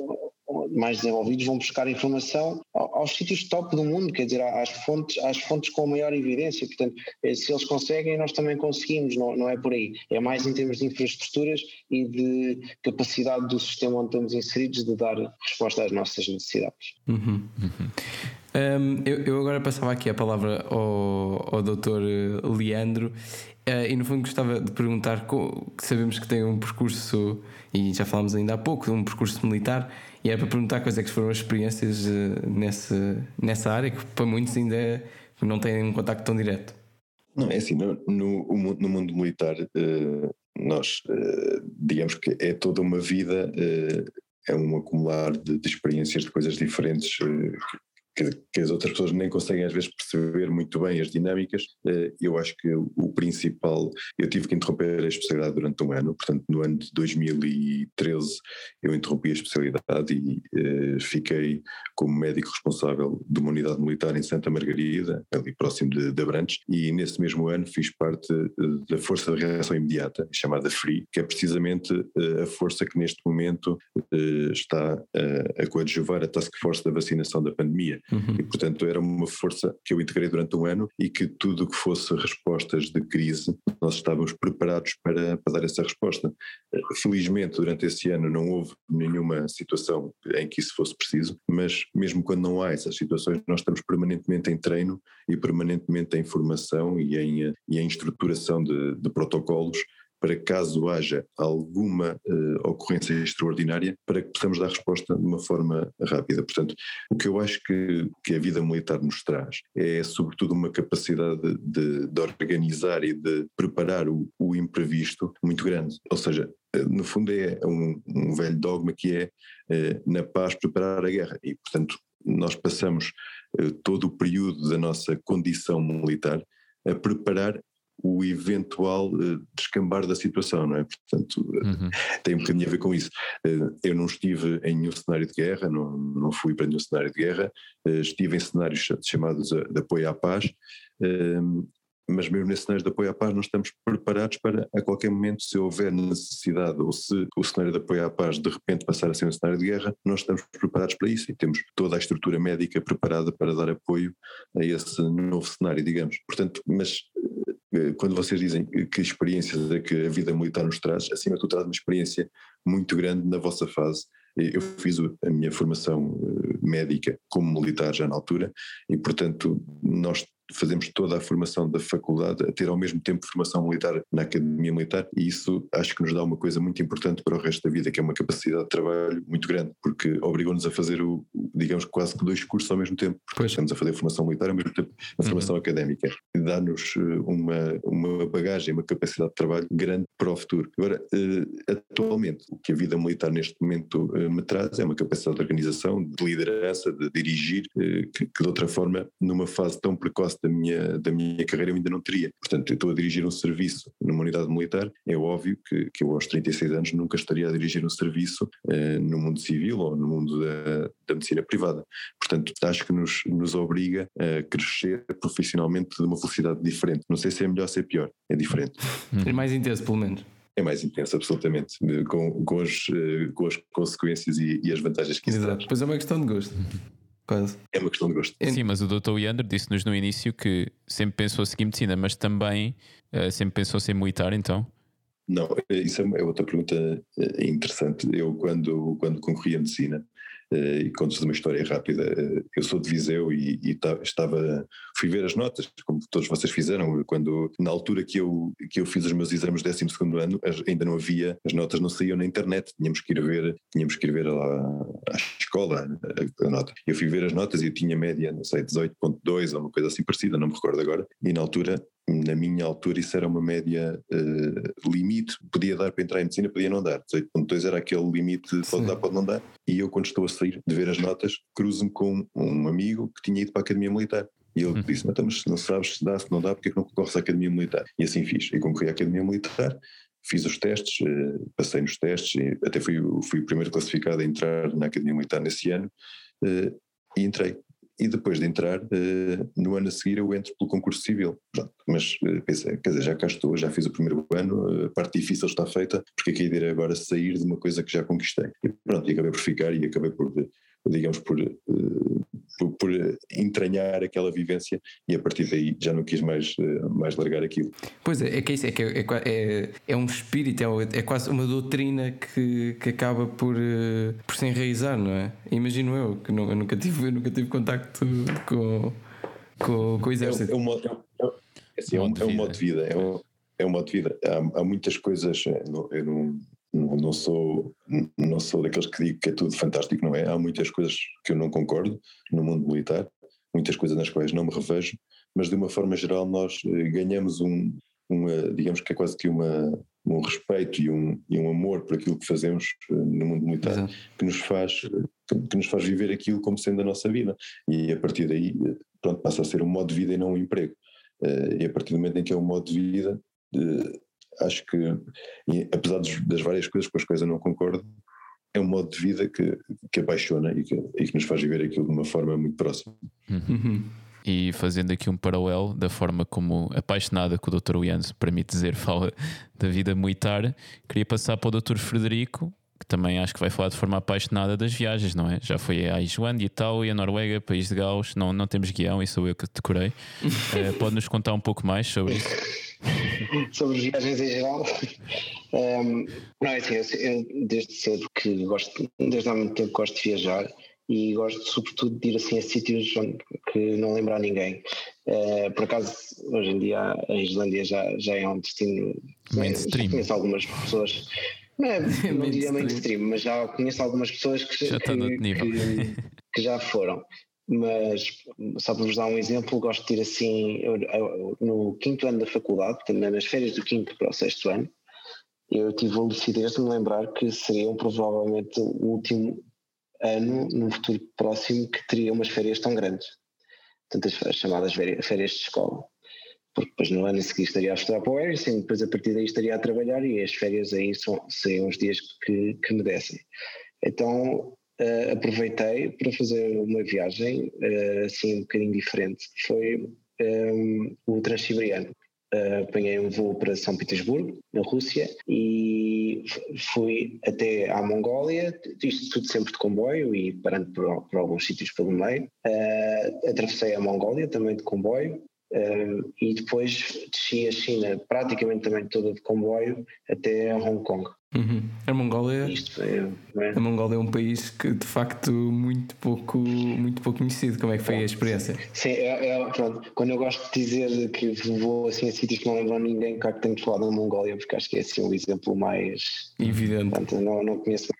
S4: mais desenvolvidos vão buscar informação aos sítios top do mundo, quer dizer, às fontes, às fontes com maior evidência. Portanto, eh, se eles conseguem, nós também conseguimos, não, não é por aí. É mais em termos de infraestruturas e de capacidade do sistema onde estamos inseridos de dar resposta às nossas necessidades.
S2: Uhum. Uhum. Um, eu, eu, agora passava aqui a palavra ao, ao Dr. Leandro uh, e no fundo gostava de perguntar, que sabemos que tem um percurso, e já falámos ainda há pouco, um percurso militar, e era para perguntar quais é que foram as experiências uh, nessa, nessa área, que para muitos ainda é, não têm um contacto tão direto.
S3: Não, é assim, no, no, no mundo militar uh, nós, digamos que é toda uma vida é um acumular de, de, experiências de coisas diferentes que, as outras pessoas nem conseguem às vezes perceber muito bem as dinâmicas. Eh, eu acho que o principal, eu tive que interromper a especialidade durante um ano, portanto no ano de 2013 eu interrompi a especialidade e uh, fiquei como médico responsável de uma unidade militar em Santa Margarida, ali próximo de, de Abrantes, e nesse mesmo ano fiz parte uh, da Força de Reação Imediata, chamada FRI, que é precisamente a força que neste momento está a coadjuvar a Task Force da vacinação da pandemia. Uhum. E, portanto, era uma força que eu integrei durante um ano e que tudo o que fosse respostas de crise, nós estávamos preparados para, para dar essa resposta. Felizmente, durante esse ano não houve nenhuma situação em que isso fosse preciso, mas mesmo quando não há essas situações, nós estamos permanentemente em treino e permanentemente em formação e em, e em estruturação de, de protocolos para caso haja alguma uh, ocorrência extraordinária, para que possamos dar resposta de uma forma rápida. Portanto, o que eu acho que, que a vida militar nos traz é, sobretudo, uma capacidade de, de organizar e de preparar o, o, imprevisto muito grande. Ou seja, eh, no fundo é um, um velho dogma que é uh, na paz preparar a guerra. E, portanto, nós passamos todo o período da nossa condição militar a preparar o eventual uh, descambar da situação, não é? Portanto, uh, uhum. tem um bocadinho a ver com isso. Uh, eu não estive em nenhum cenário de guerra, não, não fui para nenhum cenário de guerra, estive em cenários chamados de apoio à paz, ehm, mas mesmo nesse cenário de apoio à paz nós estamos preparados para a qualquer momento se houver necessidade ou se o cenário de apoio à paz de repente passar a ser um cenário de guerra, nós estamos preparados para isso e temos toda a estrutura médica preparada para dar apoio a esse novo cenário, digamos. Portanto, mas eh, quando vocês dizem que experiências é que a vida militar nos traz, acima de tudo traz uma experiência muito grande na vossa fase. Eu fiz a minha formação eh, médica como militar já na altura e, portanto, nós fazemos toda a formação da faculdade a ter ao mesmo tempo formação militar na academia militar e isso acho que nos dá uma coisa muito importante para o resto da vida que é uma capacidade de trabalho muito grande porque obrigou-nos a fazer o digamos quase que dois cursos ao mesmo tempo porque estamos a fazer formação militar ao mesmo tempo a formação uhum. académica e dá-nos eh, uma, uma bagagem, uma capacidade de trabalho grande para o futuro. Agora, uh, atualmente o que a vida militar neste momento uh, me traz é uma capacidade de organização, de liderança, de dirigir que, que de outra forma numa fase tão precoce da minha, da minha carreira eu ainda não teria. Portanto, eu estou a dirigir um serviço numa unidade militar, é óbvio que, que eu aos 36 anos nunca estaria a dirigir um serviço uh, no mundo civil ou no mundo da, da medicina privada. Portanto, acho que nos, nos obriga a crescer profissionalmente de uma velocidade diferente. Não sei se é melhor ou se é pior, é diferente.
S2: É mais intenso, pelo menos
S3: é mais intenso, absolutamente, com, com, as, eh, com as consequências e, e as vantagens que isso Exato.
S2: Pois é uma questão de gosto.
S3: Quase. É uma questão de gosto.
S1: Sim, mas o Dr. Yander disse-nos no início que sempre pensou seguir medicina, mas também uh, sempre pensou ser militar, então?
S3: Não, isso é, é outra pergunta eh, interessante. Eu, quando, quando concorri a medicina, e conto-vos uma história rápida. Uh, eu sou de Viseu e, e estava, fui ver as notas, como todos vocês fizeram, quando na altura que eu, que eu fiz os meus exames de 12 ano, ainda não havia, as notas não saíam na internet, tínhamos que ir ver, tínhamos que ir ver lá à escola a, a nota. Eu fui ver as notas e eu tinha média, não sei, 18.2 ou uma coisa assim parecida, não me recordo agora, e na altura na minha altura isso era uma média uh, limite, podia dar para entrar em medicina, podia não dar. 18.2 era aquele limite, pode Sim. dar, pode não dar. E eu quando estou a sair de ver as notas, cruzo-me com um amigo que tinha ido para a Academia Militar. E ele uhum. disse, então, mas não sabes se dá, se não dá, porque é que não concorres à Academia Militar? E assim fiz. E concorri à Academia Militar, fiz os testes, uh, passei nos testes, até fui, fui o primeiro classificado a entrar na Academia Militar nesse ano, uh, e entrei e depois de entrar, uh, no ano a seguir eu entro pelo concurso civil. Pronto, mas uh, pensei, quer dizer, já cá estou, já fiz o primeiro ano, a parte difícil está feita, porque aqui é ir agora sair de uma coisa que já conquistei. E pronto, e acabei por ficar e acabei por digamos, por, eh, por, por, entranhar aquela vivência e a partir daí já não quis mais, eh, mais largar aquilo.
S2: Pois é, é que é isso, é, que é, é, é um espírito, é, é quase uma doutrina que, que acaba por, eh, por se enraizar, não é? Imagino eu, que não, eu nunca tive, eu nunca tive contacto com, com, com o exército.
S3: É, é, um, é, assim, é, um, é um modo de vida, é um, é um modo de vida. Há, há muitas coisas, eu não, não sou, não sou daqueles que digo que é tudo fantástico, não é? Há muitas coisas que eu não concordo no mundo militar, muitas coisas nas quais não me revejo, mas de uma forma geral nós eh, ganhamos um, uma, digamos que é quase que uma, um respeito e um, e um amor por aquilo que fazemos eh, no mundo militar, Exato. que nos faz que nos faz viver aquilo como sendo a nossa vida e a partir daí eh, pronto passa a ser um modo de vida e não um emprego e a partir do momento em que é um modo de vida acho que, apesar das várias coisas com as quais eu não concordo, é um modo de vida que, que apaixona e que, e que nos faz viver aquilo de uma forma muito próxima.
S1: Uhum. E fazendo aqui um paralelo da forma como apaixonada que o Dr. Wians permite dizer fala da vida militar, queria passar para o Dr. Frederico, que também acho que vai falar de forma apaixonada das viagens, não é? Já foi à Islândia, Itália, Noruega, País de Gales, não, não temos guião, isso sou eu que decorei. uh, Pode-nos contar um pouco mais sobre isso?
S4: sobre viagens em geral. Um, não, é assim, eu, desde cedo que gosto, desde há muito tempo gosto de viajar e gosto sobretudo de ir assim a sítios onde, que não lembro a ninguém. Uh, por acaso, hoje em dia a Islândia já, já é um destino.
S1: Mainstream.
S4: conheço algumas pessoas. Não, é, não diria mainstream, mas já conheço algumas pessoas que
S1: já, que,
S4: que, que já foram mas só para vos dar um exemplo, gosto de ir assim eu, eu, no quinto ano da faculdade, portanto, nas férias do quinto para o sexto ano, eu tive a lucidez de me lembrar que seriam provavelmente o último ano, num futuro próximo, que teria umas férias tão grandes. Portanto, as chamadas férias de escola. Porque depois no ano a seguir estaria a estudar para o Harrison, depois a partir daí estaria a trabalhar e as férias aí são, seriam os dias que, que me dessem. Então uh, aproveitei para fazer uma viagem uh, assim um bocadinho diferente, que foi um, ehm, o Transiberiano. Uh, apanhei um voo para São Petersburgo, na Rússia, e fui até à Mongólia, isto tudo sempre de comboio e parando por, por alguns sítios pelo meio. Uh, atravessei a Mongólia também de comboio, uh, e depois desci a China praticamente também toda de comboio até Hong Kong.
S2: Uhum. A Mongólia é, a Mongólia é um país que de facto muito pouco muito pouco conhecido. Como é que foi a experiência?
S4: Sim, é, é, pronto. Quando eu gosto de dizer que vou assim a sítios que não lembram ninguém, claro que tenho de falar da Mongólia, porque acho que é assim o exemplo mais
S2: evidente.
S4: Portanto, não, não conheço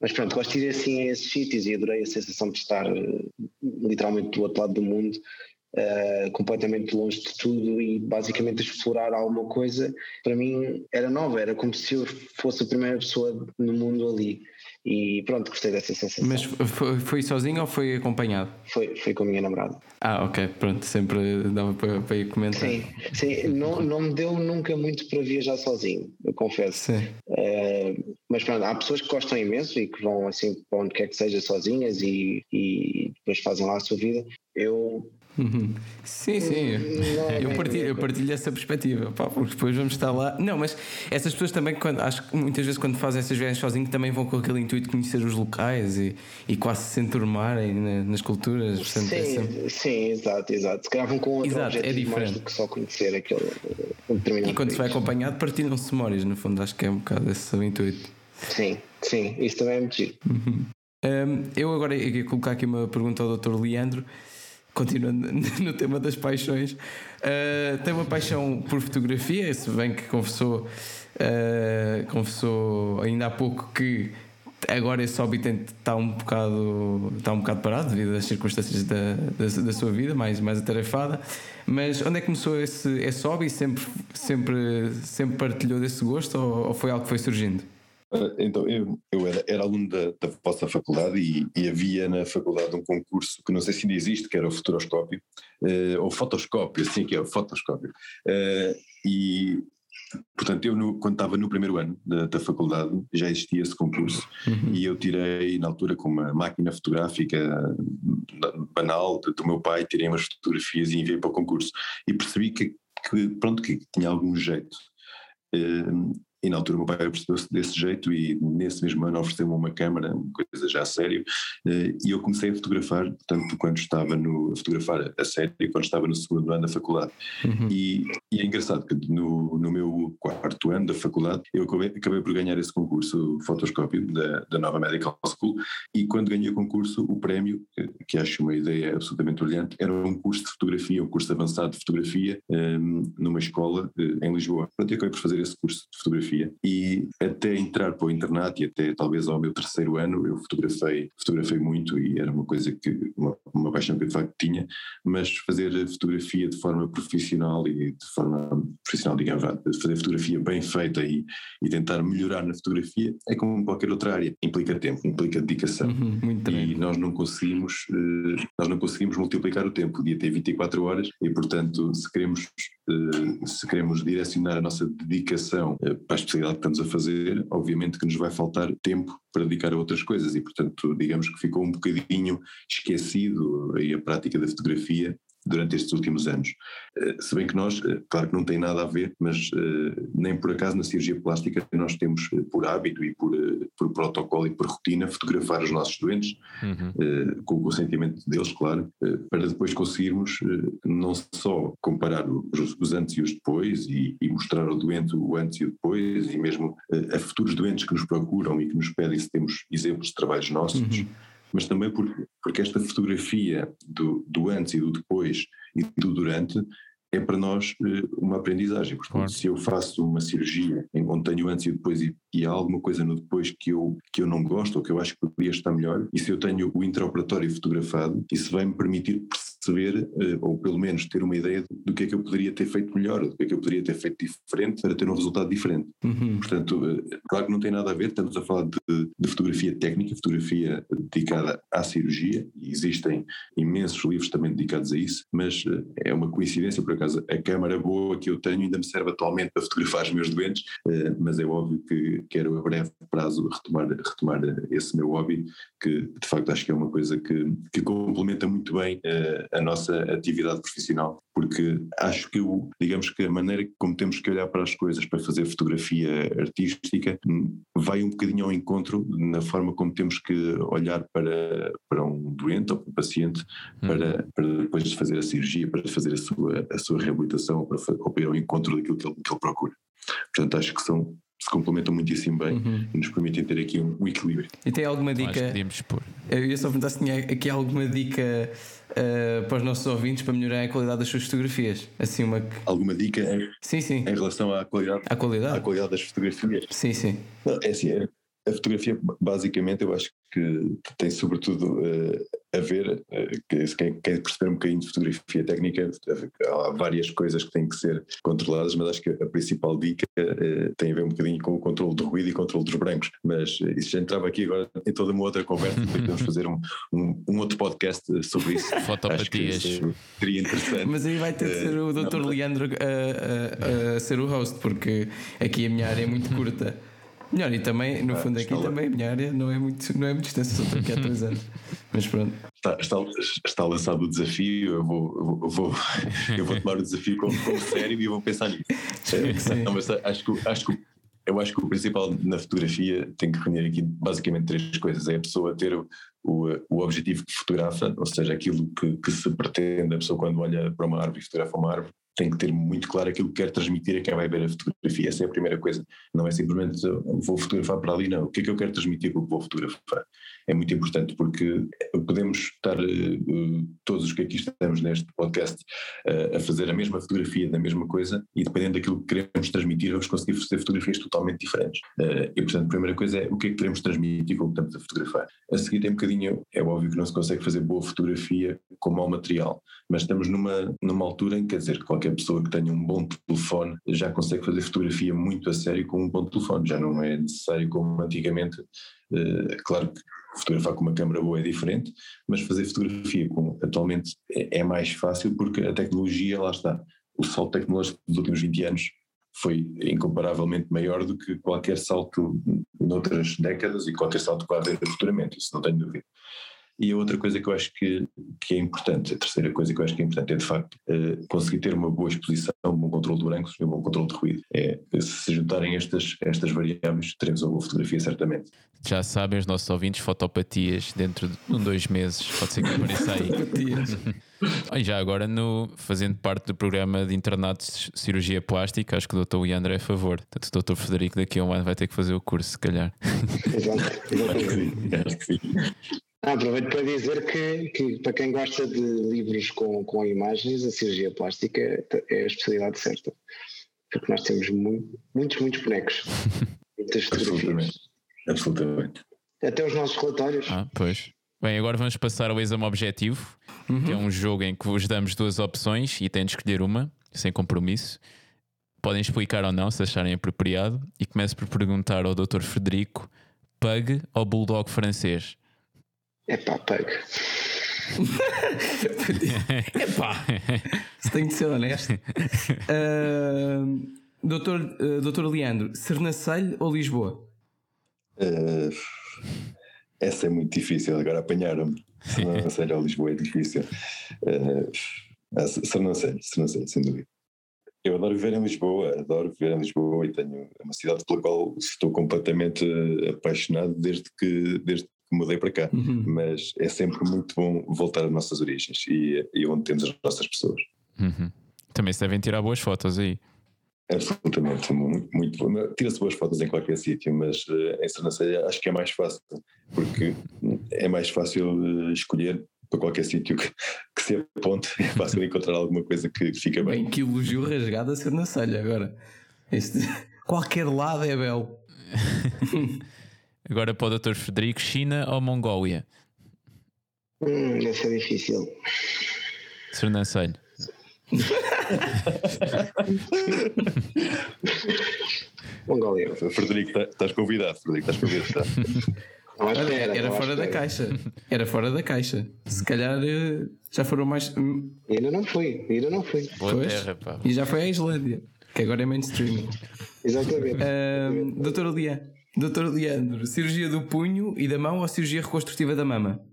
S4: mas pronto, gosto de ir assim a esses sítios e adorei a sensação de estar eh, literalmente do outro lado do mundo uh, completamente longe de tudo e basicamente explorar alguma coisa, para mim era nova, era como se eu fosse a primeira pessoa no mundo ali. E pronto, gostei dessa sensação.
S2: Mas foi, foi sozinho ou foi acompanhado?
S4: Foi, foi com a minha namorada.
S2: Ah, ok, pronto, sempre dava para, para ir comentar.
S4: Sim, sim não, não me deu nunca muito para viajar sozinho, eu confesso.
S2: Sim.
S4: Uh, mas pronto, há pessoas que gostam imenso e que vão assim para onde quer que seja sozinhas e, e depois fazem lá a sua vida. Eu
S2: Uhum. Sim, sim. Eu partilho, eu partilho essa perspectiva, pá, porque depois vamos estar lá. Não, mas essas pessoas também, quando, acho que muitas vezes quando fazem essas viagens sozinhos, também vão com aquele intuito de conhecer os locais e, e quase se enturmarem nas culturas.
S4: Portanto, sim, é sempre... sim, exato, exato. Se calhar vão com outro exato, é diferente. mais do que só conhecer aquele um determinado
S2: E quando se vai acompanado, partilham-se memórias, no fundo, acho que é um bocado esse o intuito.
S4: Sim, sim, isso também é muito giro.
S2: Uhum. Um, eu agora ia colocar aqui uma pergunta ao Dr. Leandro continuando no tema das paixões, uh, tem uma paixão por fotografia, se bem que confessou, uh, confessou ainda há pouco que agora esse hobby está um bocado está um bocado parado devido às circunstâncias da, da, da, sua vida mais mais atarefada. Mas onde é que começou esse, esse hobby? Sempre sempre sempre partilhou desse gosto ou, ou foi algo que foi surgindo
S3: então, eu, eu era, era, aluno da, da vossa faculdade e, e, havia na faculdade um concurso que não sei se ainda existe, que era o Futuroscópio, uh, ou Fotoscópio, assim que é o Fotoscópio. Uh, e Portanto, eu no, quando estava no primeiro ano da, da faculdade já existia esse concurso uhum. e eu tirei na altura com uma máquina fotográfica banal do meu pai, tirei umas fotografias e enviei para o concurso e percebi que, que pronto, que tinha algum jeito. E na altura o meu pai percebeu-se desse jeito e nesse mesmo ano ofereceu-me uma câmara, uma coisa já a sério, eh, e eu comecei a fotografar, tanto quando estava no, a fotografar a sério, quando estava no segundo ano da faculdade. Uhum. E, e, é engraçado que no, no meu quarto ano da faculdade eu acabei, acabei por ganhar esse concurso fotoscópio da, da nova Medical School e quando ganhei o concurso o prémio, que acho uma ideia absolutamente brilhante, era um curso de fotografia, um curso avançado de fotografia um, ehm, numa escola eh, em Lisboa. Portanto, eu acabei por fazer esse curso de fotografia fotografia. E até entrar para o internato e até talvez ao meu terceiro ano eu fotografei, fotografei muito e era uma coisa que, uma, uma paixão que eu de facto tinha, mas fazer fotografia de forma profissional e de forma profissional, digamos, fazer fotografia bem feita e, e tentar melhorar na fotografia é como qualquer outra área, implica tempo, implica dedicação.
S2: Uhum,
S3: e nós não conseguimos, eh, nós não conseguimos multiplicar o tempo, podia ter 24 horas e portanto se queremos se queremos direcionar a nossa dedicação eh, para a especialidade que estamos a fazer, obviamente que nos vai faltar tempo para dedicar a outras coisas e, portanto, digamos que ficou um bocadinho esquecido aí a prática da fotografia durante estes últimos anos. Eh, se bem que nós, eh, claro que não tem nada a ver, mas eh, nem por acaso na cirurgia plástica nós temos por hábito e por, por protocolo e por rotina fotografar os nossos doentes, uhum. com o consentimento deles, claro, para depois conseguirmos não só comparar os, os antes e os depois e, e, mostrar ao doente o antes e o depois e mesmo a futuros doentes que nos procuram e que nos pedem se temos exemplos de trabalhos nossos. Uhum mas também porque, porque esta fotografia do, do antes e do depois e do durante é para nós eh, uma aprendizagem. Portanto, claro. se eu faço uma cirurgia em onde tenho antes e depois e, e, há alguma coisa no depois que eu, que eu não gosto ou que eu acho que poderia estar melhor, e se eu tenho o intraoperatório fotografado, isso vai me permitir perceber, eh, ou pelo menos ter uma ideia do que é que eu poderia ter feito melhor, do que é que eu poderia ter feito diferente para ter um resultado diferente. Uhum. Portanto, eh, claro que não tem nada a ver, estamos a falar de, de, fotografia técnica, fotografia dedicada à cirurgia, e existem imensos livros também dedicados a isso, mas eh, é uma coincidência, por acaso, a câmara boa que eu tenho ainda me serve atualmente para fotografar os meus doentes, mas é óbvio que quero a breve prazo retomar, retomar esse meu hobby, que de facto acho que é uma coisa que, que complementa muito bem a nossa atividade profissional, porque acho que, eu, digamos que a maneira como temos que olhar para as coisas para fazer fotografia artística hum, vai um bocadinho ao encontro na forma como temos que olhar para, para um doente ou para um paciente hum. para, para depois de fazer a cirurgia, para fazer a sua, a sua reabilitação para, ou para ir ao encontro daquilo que ele, que ele procura. Portanto, acho que são se complementam muitíssimo bem uhum. e nos permitem ter aqui um, um equilíbrio.
S2: E tem alguma dica? Podíamos expor. Eu ia só perguntar se tinha aqui alguma dica uh, para os nossos ouvintes para melhorar a qualidade das suas fotografias. Assim uma...
S3: Alguma dica em,
S2: sim, sim.
S3: em relação à qualidade,
S2: à qualidade?
S3: À qualidade das fotografias?
S2: Sim, sim.
S3: Não, é assim, é, a fotografia, basicamente, eu acho que tem sobretudo uh, a ver, uh, quem quer perceber um bocadinho de fotografia técnica, há várias coisas que têm que ser controladas, mas acho que a principal dica uh, tem a ver um bocadinho com o controle do ruído e controle dos brancos. Mas isso já entrava aqui agora em toda uma outra conversa, podemos fazer um, um, um, outro podcast sobre isso.
S1: Fotopatias.
S3: Seria interessante.
S2: Mas aí vai ter de ser o Dr. Leandro a, a, a ser o host, porque aqui a minha área é muito curta. Melhor, e também, no ah, fundo, aqui também a minha área não é muito, não é muito extensa, só estou aqui há três anos. Mas pronto.
S3: Está, está, está lançado o desafio, eu vou, eu vou, eu vou tomar o desafio como, como sério e vou pensar nisso. É, não, mas acho que, acho que eu acho que o principal na fotografia tem que reunir aqui basicamente três coisas. É a pessoa ter o, o, o objetivo que fotografa, ou seja, aquilo que, que, se pretende, a pessoa quando olha para uma árvore e fotografa uma árvore, tem que ter muito claro aquilo que quer transmitir a quem vai ver a fotografia. Essa é a primeira coisa. Não é simplesmente vou fotografar para ali, não. O que é que eu quero transmitir com o que vou fotografar? É muito importante porque podemos estar uh, todos os que aqui estamos neste podcast uh, a fazer a mesma fotografia da mesma coisa e dependendo daquilo que queremos transmitir vamos conseguir fazer fotografias totalmente diferentes. E portanto a primeira coisa é o que é que queremos transmitir com o que estamos a fotografar. A seguir tem um bocadinho, é óbvio que não se consegue fazer boa fotografia com mau material, mas estamos numa, numa altura em que quer dizer que qualquer pessoa que tenha um bom telefone já consegue fazer fotografia muito a sério com um bom telefone, já não é necessário como antigamente. Claro que fotografar com uma câmera boa é diferente, mas fazer fotografia atualmente é, é mais fácil porque a tecnologia, lá está, o salto tecnológico dos últimos 20 anos foi incomparavelmente maior do que qualquer salto noutras décadas e qualquer salto que vai haver futuramente, isso não tenho dúvida. E a outra coisa que eu acho que, que é importante, a terceira coisa que eu acho que é importante é de facto uh, conseguir ter uma boa exposição, um bom controle de brancos e um bom controle de ruído. É, se juntarem estas, estas variáveis, teremos uma boa fotografia certamente.
S1: Já sabem os nossos ouvintes, fotopatias dentro de um, dois meses, pode ser que apareça aí. e já agora, no, fazendo parte do programa de internato de cirurgia plástica, acho que o Dr. Leandro é a favor. Portanto, o Dr. Frederico daqui a um ano vai ter que fazer o curso, se calhar.
S4: Acho que sim. Ah, aproveito para dizer que, que, para quem gosta de livros com, com imagens, a cirurgia plástica é a especialidade certa. Porque nós temos muito, muitos, muitos bonecos. Muitas
S3: fotografias. Absolutamente.
S4: Até os nossos relatórios.
S1: Ah, pois. Bem, agora vamos passar ao exame objetivo, uhum. que é um jogo em que vos damos duas opções e têm de escolher uma, sem compromisso. Podem explicar ou não, se acharem apropriado. E começo por perguntar ao Dr. Frederico: Pug ou Bulldog francês?
S4: É pá, pego.
S2: é pá, se tenho de ser honesto. Uh, doutor, uh, doutor Leandro, Sernancelho ou Lisboa?
S3: Uh, essa é muito difícil, agora apanharam-me. Sernancelho ou Lisboa é difícil. Uh, Sernancelho, Sernancelho, sem dúvida. Eu adoro viver em Lisboa, adoro viver em Lisboa e tenho é uma cidade pela qual estou completamente apaixonado desde que, desde que mudei para cá, uhum. mas é sempre muito bom voltar às nossas origens e, e onde temos as nossas pessoas.
S1: Uhum. Também se devem tirar boas fotos aí.
S3: Absolutamente, muito, muito bom. Tira-se boas fotos em qualquer sítio, mas uh, em Sernancelha acho que é mais fácil, porque é mais fácil uh, escolher para qualquer sítio que, que se aponte, é fácil encontrar alguma coisa que fica bem.
S2: Bem, que elogio rasgado a Sernancelha agora. Este, qualquer lado é belo.
S1: Agora para o Dr. Frederico, China ou Mongólia?
S4: Hum, essa é difícil.
S1: Sernancelho.
S4: Mongólia.
S3: Frederico, tá, estás convidado. Frederico, estás convidado.
S2: Olha, era, era fora da caixa. Era fora da caixa. Se calhar eh, já foram mais.
S4: Hum. Ainda não foi, ainda não foi.
S1: Boa pois, terra, pá.
S2: E já foi a Islândia, que agora é mainstream.
S4: Exatamente.
S2: Uh, doutor Lia, Doutor Leandro, cirurgia do punho e da mão ou cirurgia reconstrutiva da mama?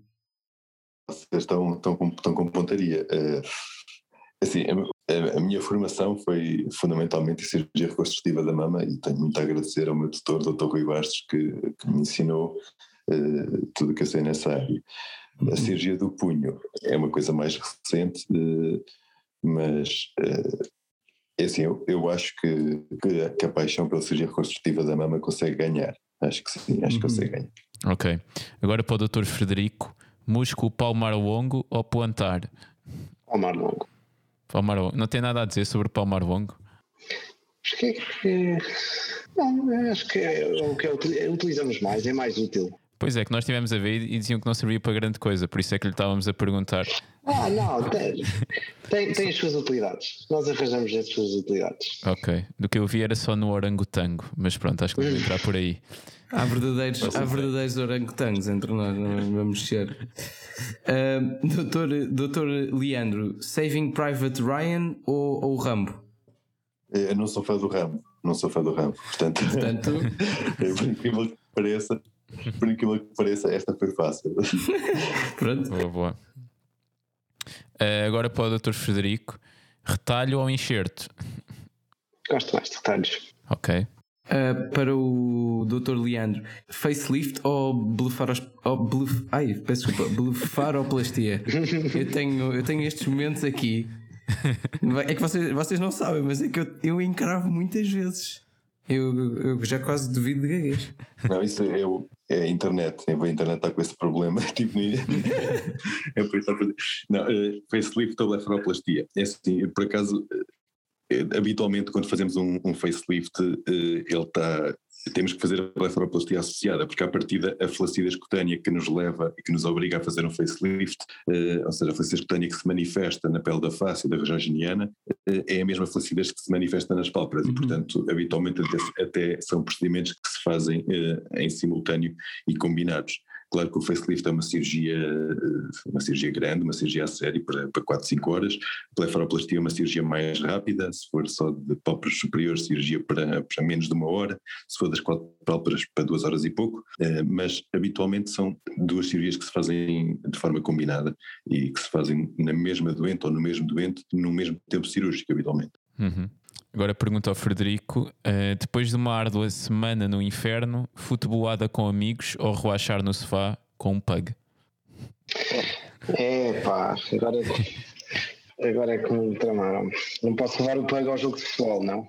S3: Vocês estão, estão, com, estão com pontaria. Uh, assim, a, a, minha formação foi fundamentalmente em cirurgia reconstrutiva da mama e tenho muito a agradecer ao meu tutor, Dr. Rui Bastos, que, que me ensinou uh, tudo o que eu sei nessa área. A uhum. cirurgia do punho é uma coisa mais recente, uh, mas é assim, eu, eu acho que, que, que, a paixão pela cirurgia reconstrutiva da mama consegue ganhar. Acho que sim, acho que consegue uhum. ganhar.
S1: Ok. Agora para o Dr. Frederico, músculo palmar longo ou plantar?
S4: Palmar longo.
S1: Palmar longo. Não tem nada a dizer sobre palmar longo?
S4: Acho que é, não, acho que é o que utilizamos mais, é mais útil.
S1: Pois é, que nós estivemos a ver e diziam que não servia para grande coisa, por isso é que lhe estávamos a perguntar.
S4: Ah, não, tem, tem, tem as suas utilidades. Nós arranjamos as suas utilidades.
S1: Ok. Do que eu vi era só no orangotango, mas pronto, acho que vamos entrar por aí.
S2: Há verdadeiros, há verdadeiros orangotangos entre nós, não vamos ser. Uh, doutor, doutor Leandro, Saving Private Ryan ou, ou Rambo?
S3: Eu não sou fã do Rambo, não sou fã do Rambo, portanto, portanto... por incrível que pareça, por incrível que pareça, esta foi fácil.
S1: Pronto. Boa, boa. Uh, agora para o Dr. Frederico: retalho ou enxerto?
S4: Gosto mais de retalhos.
S1: Ok.
S2: Uh, para o Dr. Leandro, facelift ou blefar, ou blef, ai, peço desculpa, blefaroplastia? eu, tenho, eu tenho estes momentos aqui. É que vocês, vocês não sabem, mas é que eu, eu encravo muitas vezes. Eu, eu já quase duvido de gaguez.
S3: Não, isso é, é a internet. A internet está com esse problema. tipo, é por isso Não, uh, facelift ou blefaroplastia. É assim, por acaso, uh, habitualmente quando fazemos um, um facelift, ele está temos que fazer a blefaroplastia associada, porque à partida a flacidez cutânea que nos leva e que nos obriga a fazer um facelift, eh, ou seja, a flacidez cutânea que se manifesta na pele da face e da região geniana, eh, é a mesma flacidez que se manifesta nas pálpebras uhum. e, portanto, habitualmente até, até, são procedimentos que se fazem eh, em simultâneo e combinados. Claro que o facelift é uma cirurgia, uma cirurgia grande, uma cirurgia a sério, para, para 4, 5 horas. A blefaroplastia é uma cirurgia mais rápida, se for só de pálpebras superiores, cirurgia para, para menos de uma hora, se for das quatro pálpebras para duas horas e pouco, mas habitualmente são duas cirurgias que se fazem de forma combinada e que se fazem na mesma doente ou no mesmo doente no mesmo tempo cirúrgico, habitualmente.
S1: Uhum. Agora pergunto ao Frederico: uh, depois de uma árdua semana no inferno, futebolada com amigos ou relaxar no sofá com um pug?
S4: É pá, agora, agora é que me tramaram. Não posso levar o pug ao jogo de futebol, não?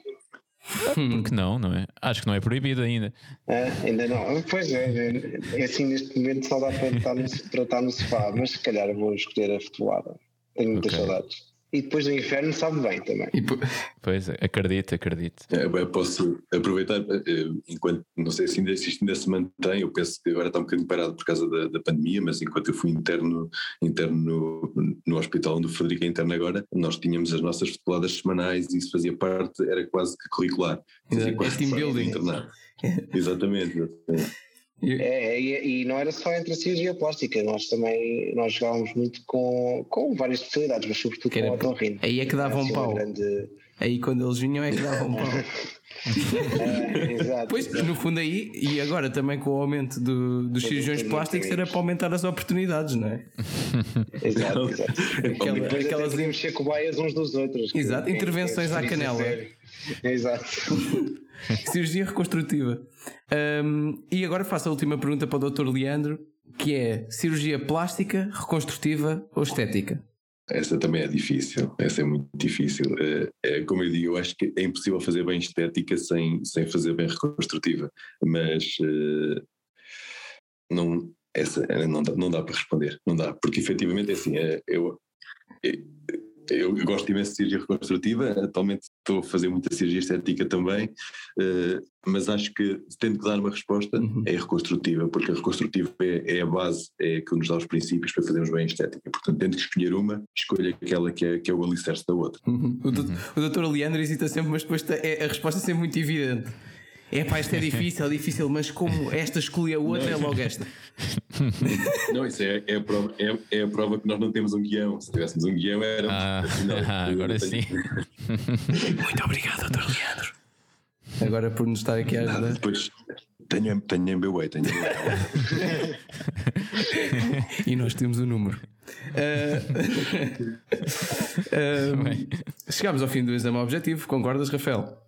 S1: Porque não, não é? Acho que não é proibido ainda.
S4: É, ainda não. Pois é, é, é assim neste momento só dá para estar no, para estar no sofá, mas se calhar vou escolher a futebolada. Tenho muitas okay. saudades e depois do inferno sabe bem também.
S1: Pois, acredito, acredito.
S3: É, posso aproveitar, eh, enquanto, não sei se ainda, se isto ainda se mantém, eu penso que agora está um bocadinho parado por causa da, da pandemia, mas enquanto eu fui interno, interno no, no hospital onde o Frederico é interno agora, nós tínhamos as nossas futeboladas semanais e isso fazia parte, era quase que curricular.
S1: Fazia quase team building.
S3: exatamente. exatamente.
S4: É, e, e, não era só entre a cirurgia plástica, nós também nós jogávamos muito com, com várias especialidades, mas sobretudo com o otorrino.
S2: Aí é que davam um pau. Grande... Aí quando eles vinham é que davam pau.
S4: é, exato.
S2: Pois, no fundo aí, e agora também com o aumento do, dos cirurgiões plásticos era para aumentar as oportunidades, não é?
S4: Exato, exato. Aquela, depois aquelas... podíamos ser cobaias uns dos outros.
S2: Exato, que, intervenções à canela.
S4: Exato.
S2: Cirurgia reconstrutiva. Um, e agora faço a última pergunta para o Dr. Leandro, que é cirurgia plástica, reconstrutiva ou estética?
S3: Essa também é difícil, essa é muito difícil. É, como eu digo, eu acho que é impossível fazer bem estética sem, sem fazer bem reconstrutiva, mas uh, não, essa não dá, não dá para responder, não dá, porque efetivamente é assim, é, eu, eu gosto imenso de cirurgia reconstrutiva, atualmente estou a fazer muita cirurgia estética também, uh, mas acho que tendo que dar uma resposta uhum. é reconstrutiva, porque a reconstrutiva é, é, a base, é que nos dá os princípios para fazermos bem a estética. Portanto, tendo que escolher uma, escolha aquela que é, que é o alicerce da outra.
S2: Uhum. O, doutor, uhum. o doutor Leandro hesita sempre, mas depois é, a resposta é sempre muito evidente. É pá, isto é difícil, é difícil, mas como esta escolhe a outra, não. é logo esta.
S3: Não, isso é, é, a prova, é, é, a prova que nós não temos um guião. Se tivéssemos um guião, era.
S1: Ah, ah agora sim.
S2: Muito obrigado, doutor Leandro. Agora por nos estar aqui a ajudar.
S3: Depois tenho, tenho MBWay, tenho MBWay.
S2: e nós temos o um número. Uh, uh, chegámos ao fim do exame objetivo, concordas, Rafael?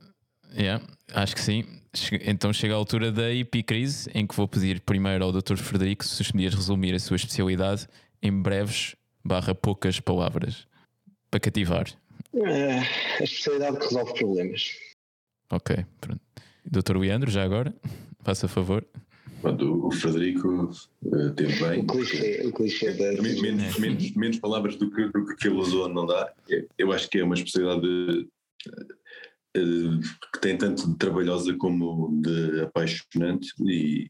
S1: Yeah, acho que sim. Então chega a altura da epicrise, em que vou pedir primeiro ao Dr. Frederico se podias resumir a sua especialidade em breves barra poucas palavras para cativar.
S4: É, a especialidade que resolve problemas.
S1: Ok, pronto. Dr. Leandro, já agora, faça favor.
S3: Pronto, o Frederico uh, teve bem.
S4: O clichê, o clichê da.
S3: Menos, menos, menos, palavras do que, do que ele usou não dá. Eu acho que é uma especialidade eh, que tem tanto de trabalhosa como de apaixonante e,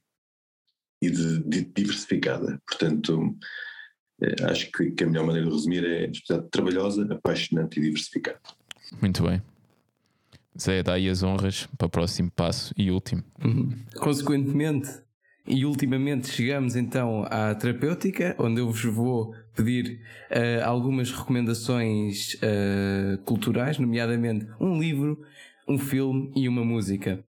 S3: e de, de diversificada. Portanto, eh, acho que, que, a melhor maneira de resumir é trabalhosa, apaixonante e diversificada.
S1: Muito bem. Zé, dá aí as honras para o próximo passo e último.
S2: Uhum. Consequentemente, e ultimamente chegamos então à terapêutica, onde eu vos vou pedir uh, algumas recomendações uh, culturais, nomeadamente um livro, um filme e uma música.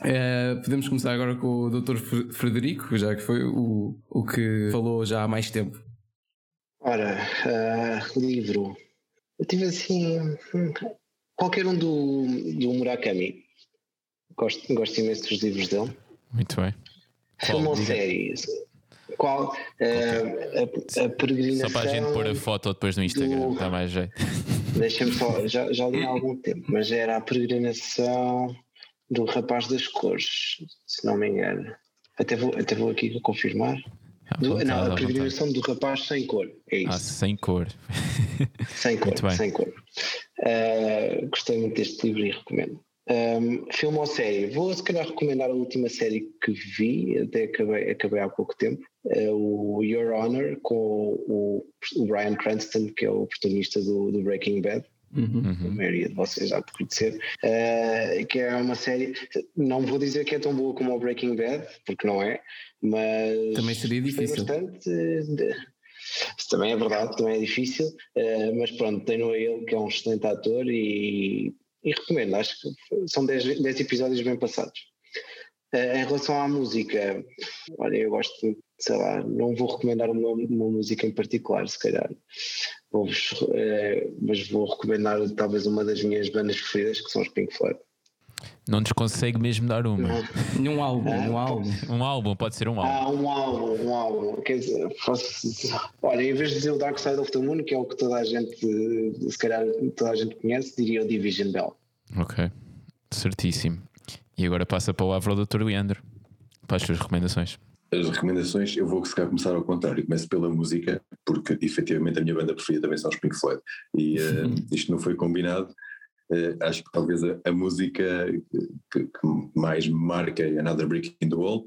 S2: Uh, podemos começar agora com o Dr. Frederico, já que foi o, o que falou já há mais tempo.
S4: Ora, livro. Eu tive assim. Hum, qualquer um do, do Murakami. Gosto, gosto imenso dos livros dele.
S1: Muito bem.
S4: Filme ou série? Qual? Uh, a, a, peregrinação.
S1: Só para a gente pôr a foto depois no Instagram, do... dá mais jeito.
S4: Deixa-me só, já, já li há algum tempo, mas era a peregrinação do rapaz das cores, se não me engano. Até vou, até vou aqui confirmar. Do, não, a peregrinação do rapaz sem cor, é isso. Ah,
S1: sem cor.
S4: sem cor, sem cor. Uh, gostei muito deste livro e recomendo. Um, filme ou série? Vou se calhar recomendar a última série que vi, até acabei, acabei há pouco tempo, é o Your Honor, com o, o Brian Cranston, que é o protagonista do, do Breaking Bad. Uhum. A maioria de vocês já por conhecer, uh, que é uma série. Não vou dizer que é tão boa como o Breaking Bad, porque não é, mas.
S2: Também seria difícil.
S4: Bastante. Isso também é verdade, também é difícil, uh, mas pronto, tenho a ele que é um excelente ator e, e recomendo. Acho que são 10, 10 episódios bem passados. Uh, em relação à música, olha, eu gosto, sei lá, não vou recomendar uma, uma música em particular, se calhar vou é, mas vou recomendar talvez uma das minhas bandas preferidas, que são os Pink Floyd.
S1: Não nos consegue mesmo dar uma.
S2: Num álbum, ah, um álbum.
S1: Um álbum, pode ser um álbum.
S4: Ah, um álbum, um álbum. Quer dizer, olha, em vez de dizer o Dark Side of the Moon, que é o que toda a gente, se calhar toda a gente conhece, diria o Division Bell.
S1: Ok, certíssimo. E agora passa a palavra ao Dr. Leandro para as suas recomendações
S3: as recomendações, eu vou se calhar começar ao contrário, começo pela música, porque efetivamente a minha banda preferida também são os Pink Floyd, e uh, isto não foi combinado, acho que talvez a, a música que, que, mais marca é Another Brick in the Wall,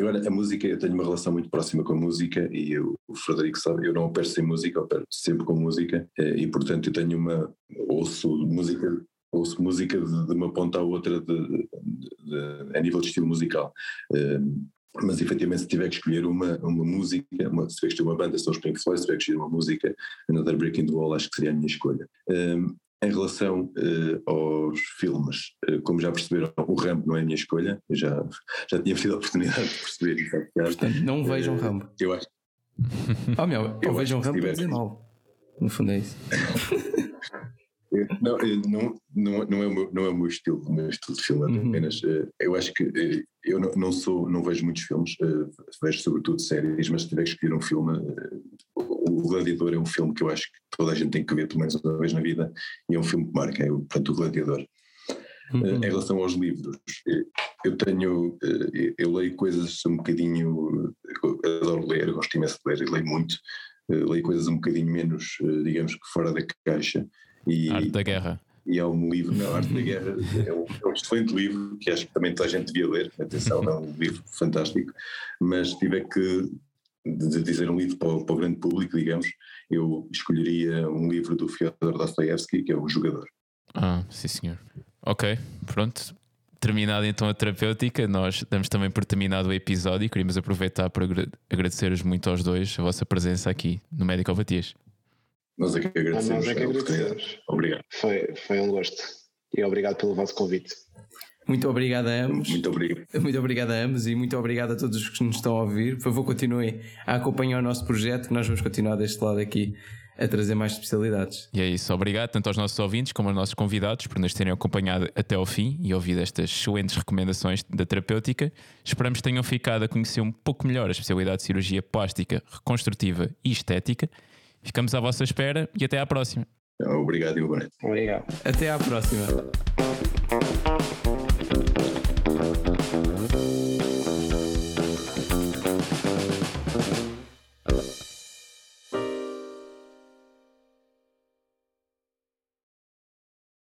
S3: agora a música, eu tenho uma relação muito próxima com a música, e eu, o Frederico sabe, eu não opero sem música, opero sempre com música, uh, e portanto eu tenho uma, ouço música ouço música de, de, uma ponta à outra de, de, a nível de estilo musical mas efetivamente se tiver que escolher uma, uma música, uma, se tiver que escolher uma banda, são os Pink Floyd, se tiver que escolher uma música, Another Break in the Wall, acho que seria a minha escolha. Um, em relação uh, aos filmes, uh, como já perceberam, o Rambo não é a minha escolha, eu já, já tinha tido a oportunidade de perceber
S2: isso. Portanto, não vejam uh, Rambo.
S3: Eu acho.
S2: Oh meu, eu vejam Rambo para dizer mal. No fundo é isso.
S3: Não, não, não, não, é o meu, não é o meu estilo, o meu estilo de filme, uhum. apenas. Uhum. Eu acho que eh, eu não, não, sou, não vejo muitos filmes, eh, vejo sobretudo séries, mas se tiver que escolher um filme, o Gladiador é um filme que eu acho que toda a gente tem que ver pelo menos uma vez na vida, e é um filme que marca, é portanto o Gladiador. Uhum. Em relação aos livros, eu tenho, eu leio coisas um bocadinho, adoro ler, gosto imenso de ler, leio muito, leio coisas um bocadinho menos, digamos que fora da caixa
S1: e, Arte da Guerra.
S3: E é um livro, não, Arte da Guerra é um, é um, excelente livro que acho que também toda a gente devia ler. Atenção, é um livro fantástico. Mas tiver que dizer um livro para o, para o, grande público, digamos, eu escolheria um livro do Fyodor Dostoevsky, que é O Jogador.
S1: Ah, sim senhor. Ok, pronto. Terminada então a terapêutica, nós damos também por terminado o episódio e queríamos aproveitar para agradecer-vos muito aos dois a vossa presença aqui no Médico Alvatias.
S3: Nós é que agradecemos. Nós é que agradecemos. Obrigado.
S4: Foi, foi um gosto. E obrigado pelo vosso convite.
S2: Muito obrigado a ambos.
S3: Muito obrigado.
S2: Muito obrigado a ambos e muito obrigado a todos os que nos estão a ouvir. Por favor, continuem a acompanhar o nosso projeto, que nós vamos continuar deste lado aqui a trazer mais especialidades.
S1: E é isso. Obrigado tanto aos nossos ouvintes como aos nossos convidados por nos terem acompanhado até ao fim e ouvido estas excelentes recomendações da terapêutica. Esperamos que tenham ficado a conhecer um pouco melhor a especialidade de cirurgia plástica, reconstrutiva e estética Ficamos à vossa espera e até à próxima.
S3: Obrigado, Igualmente.
S4: Obrigado.
S2: Até à próxima.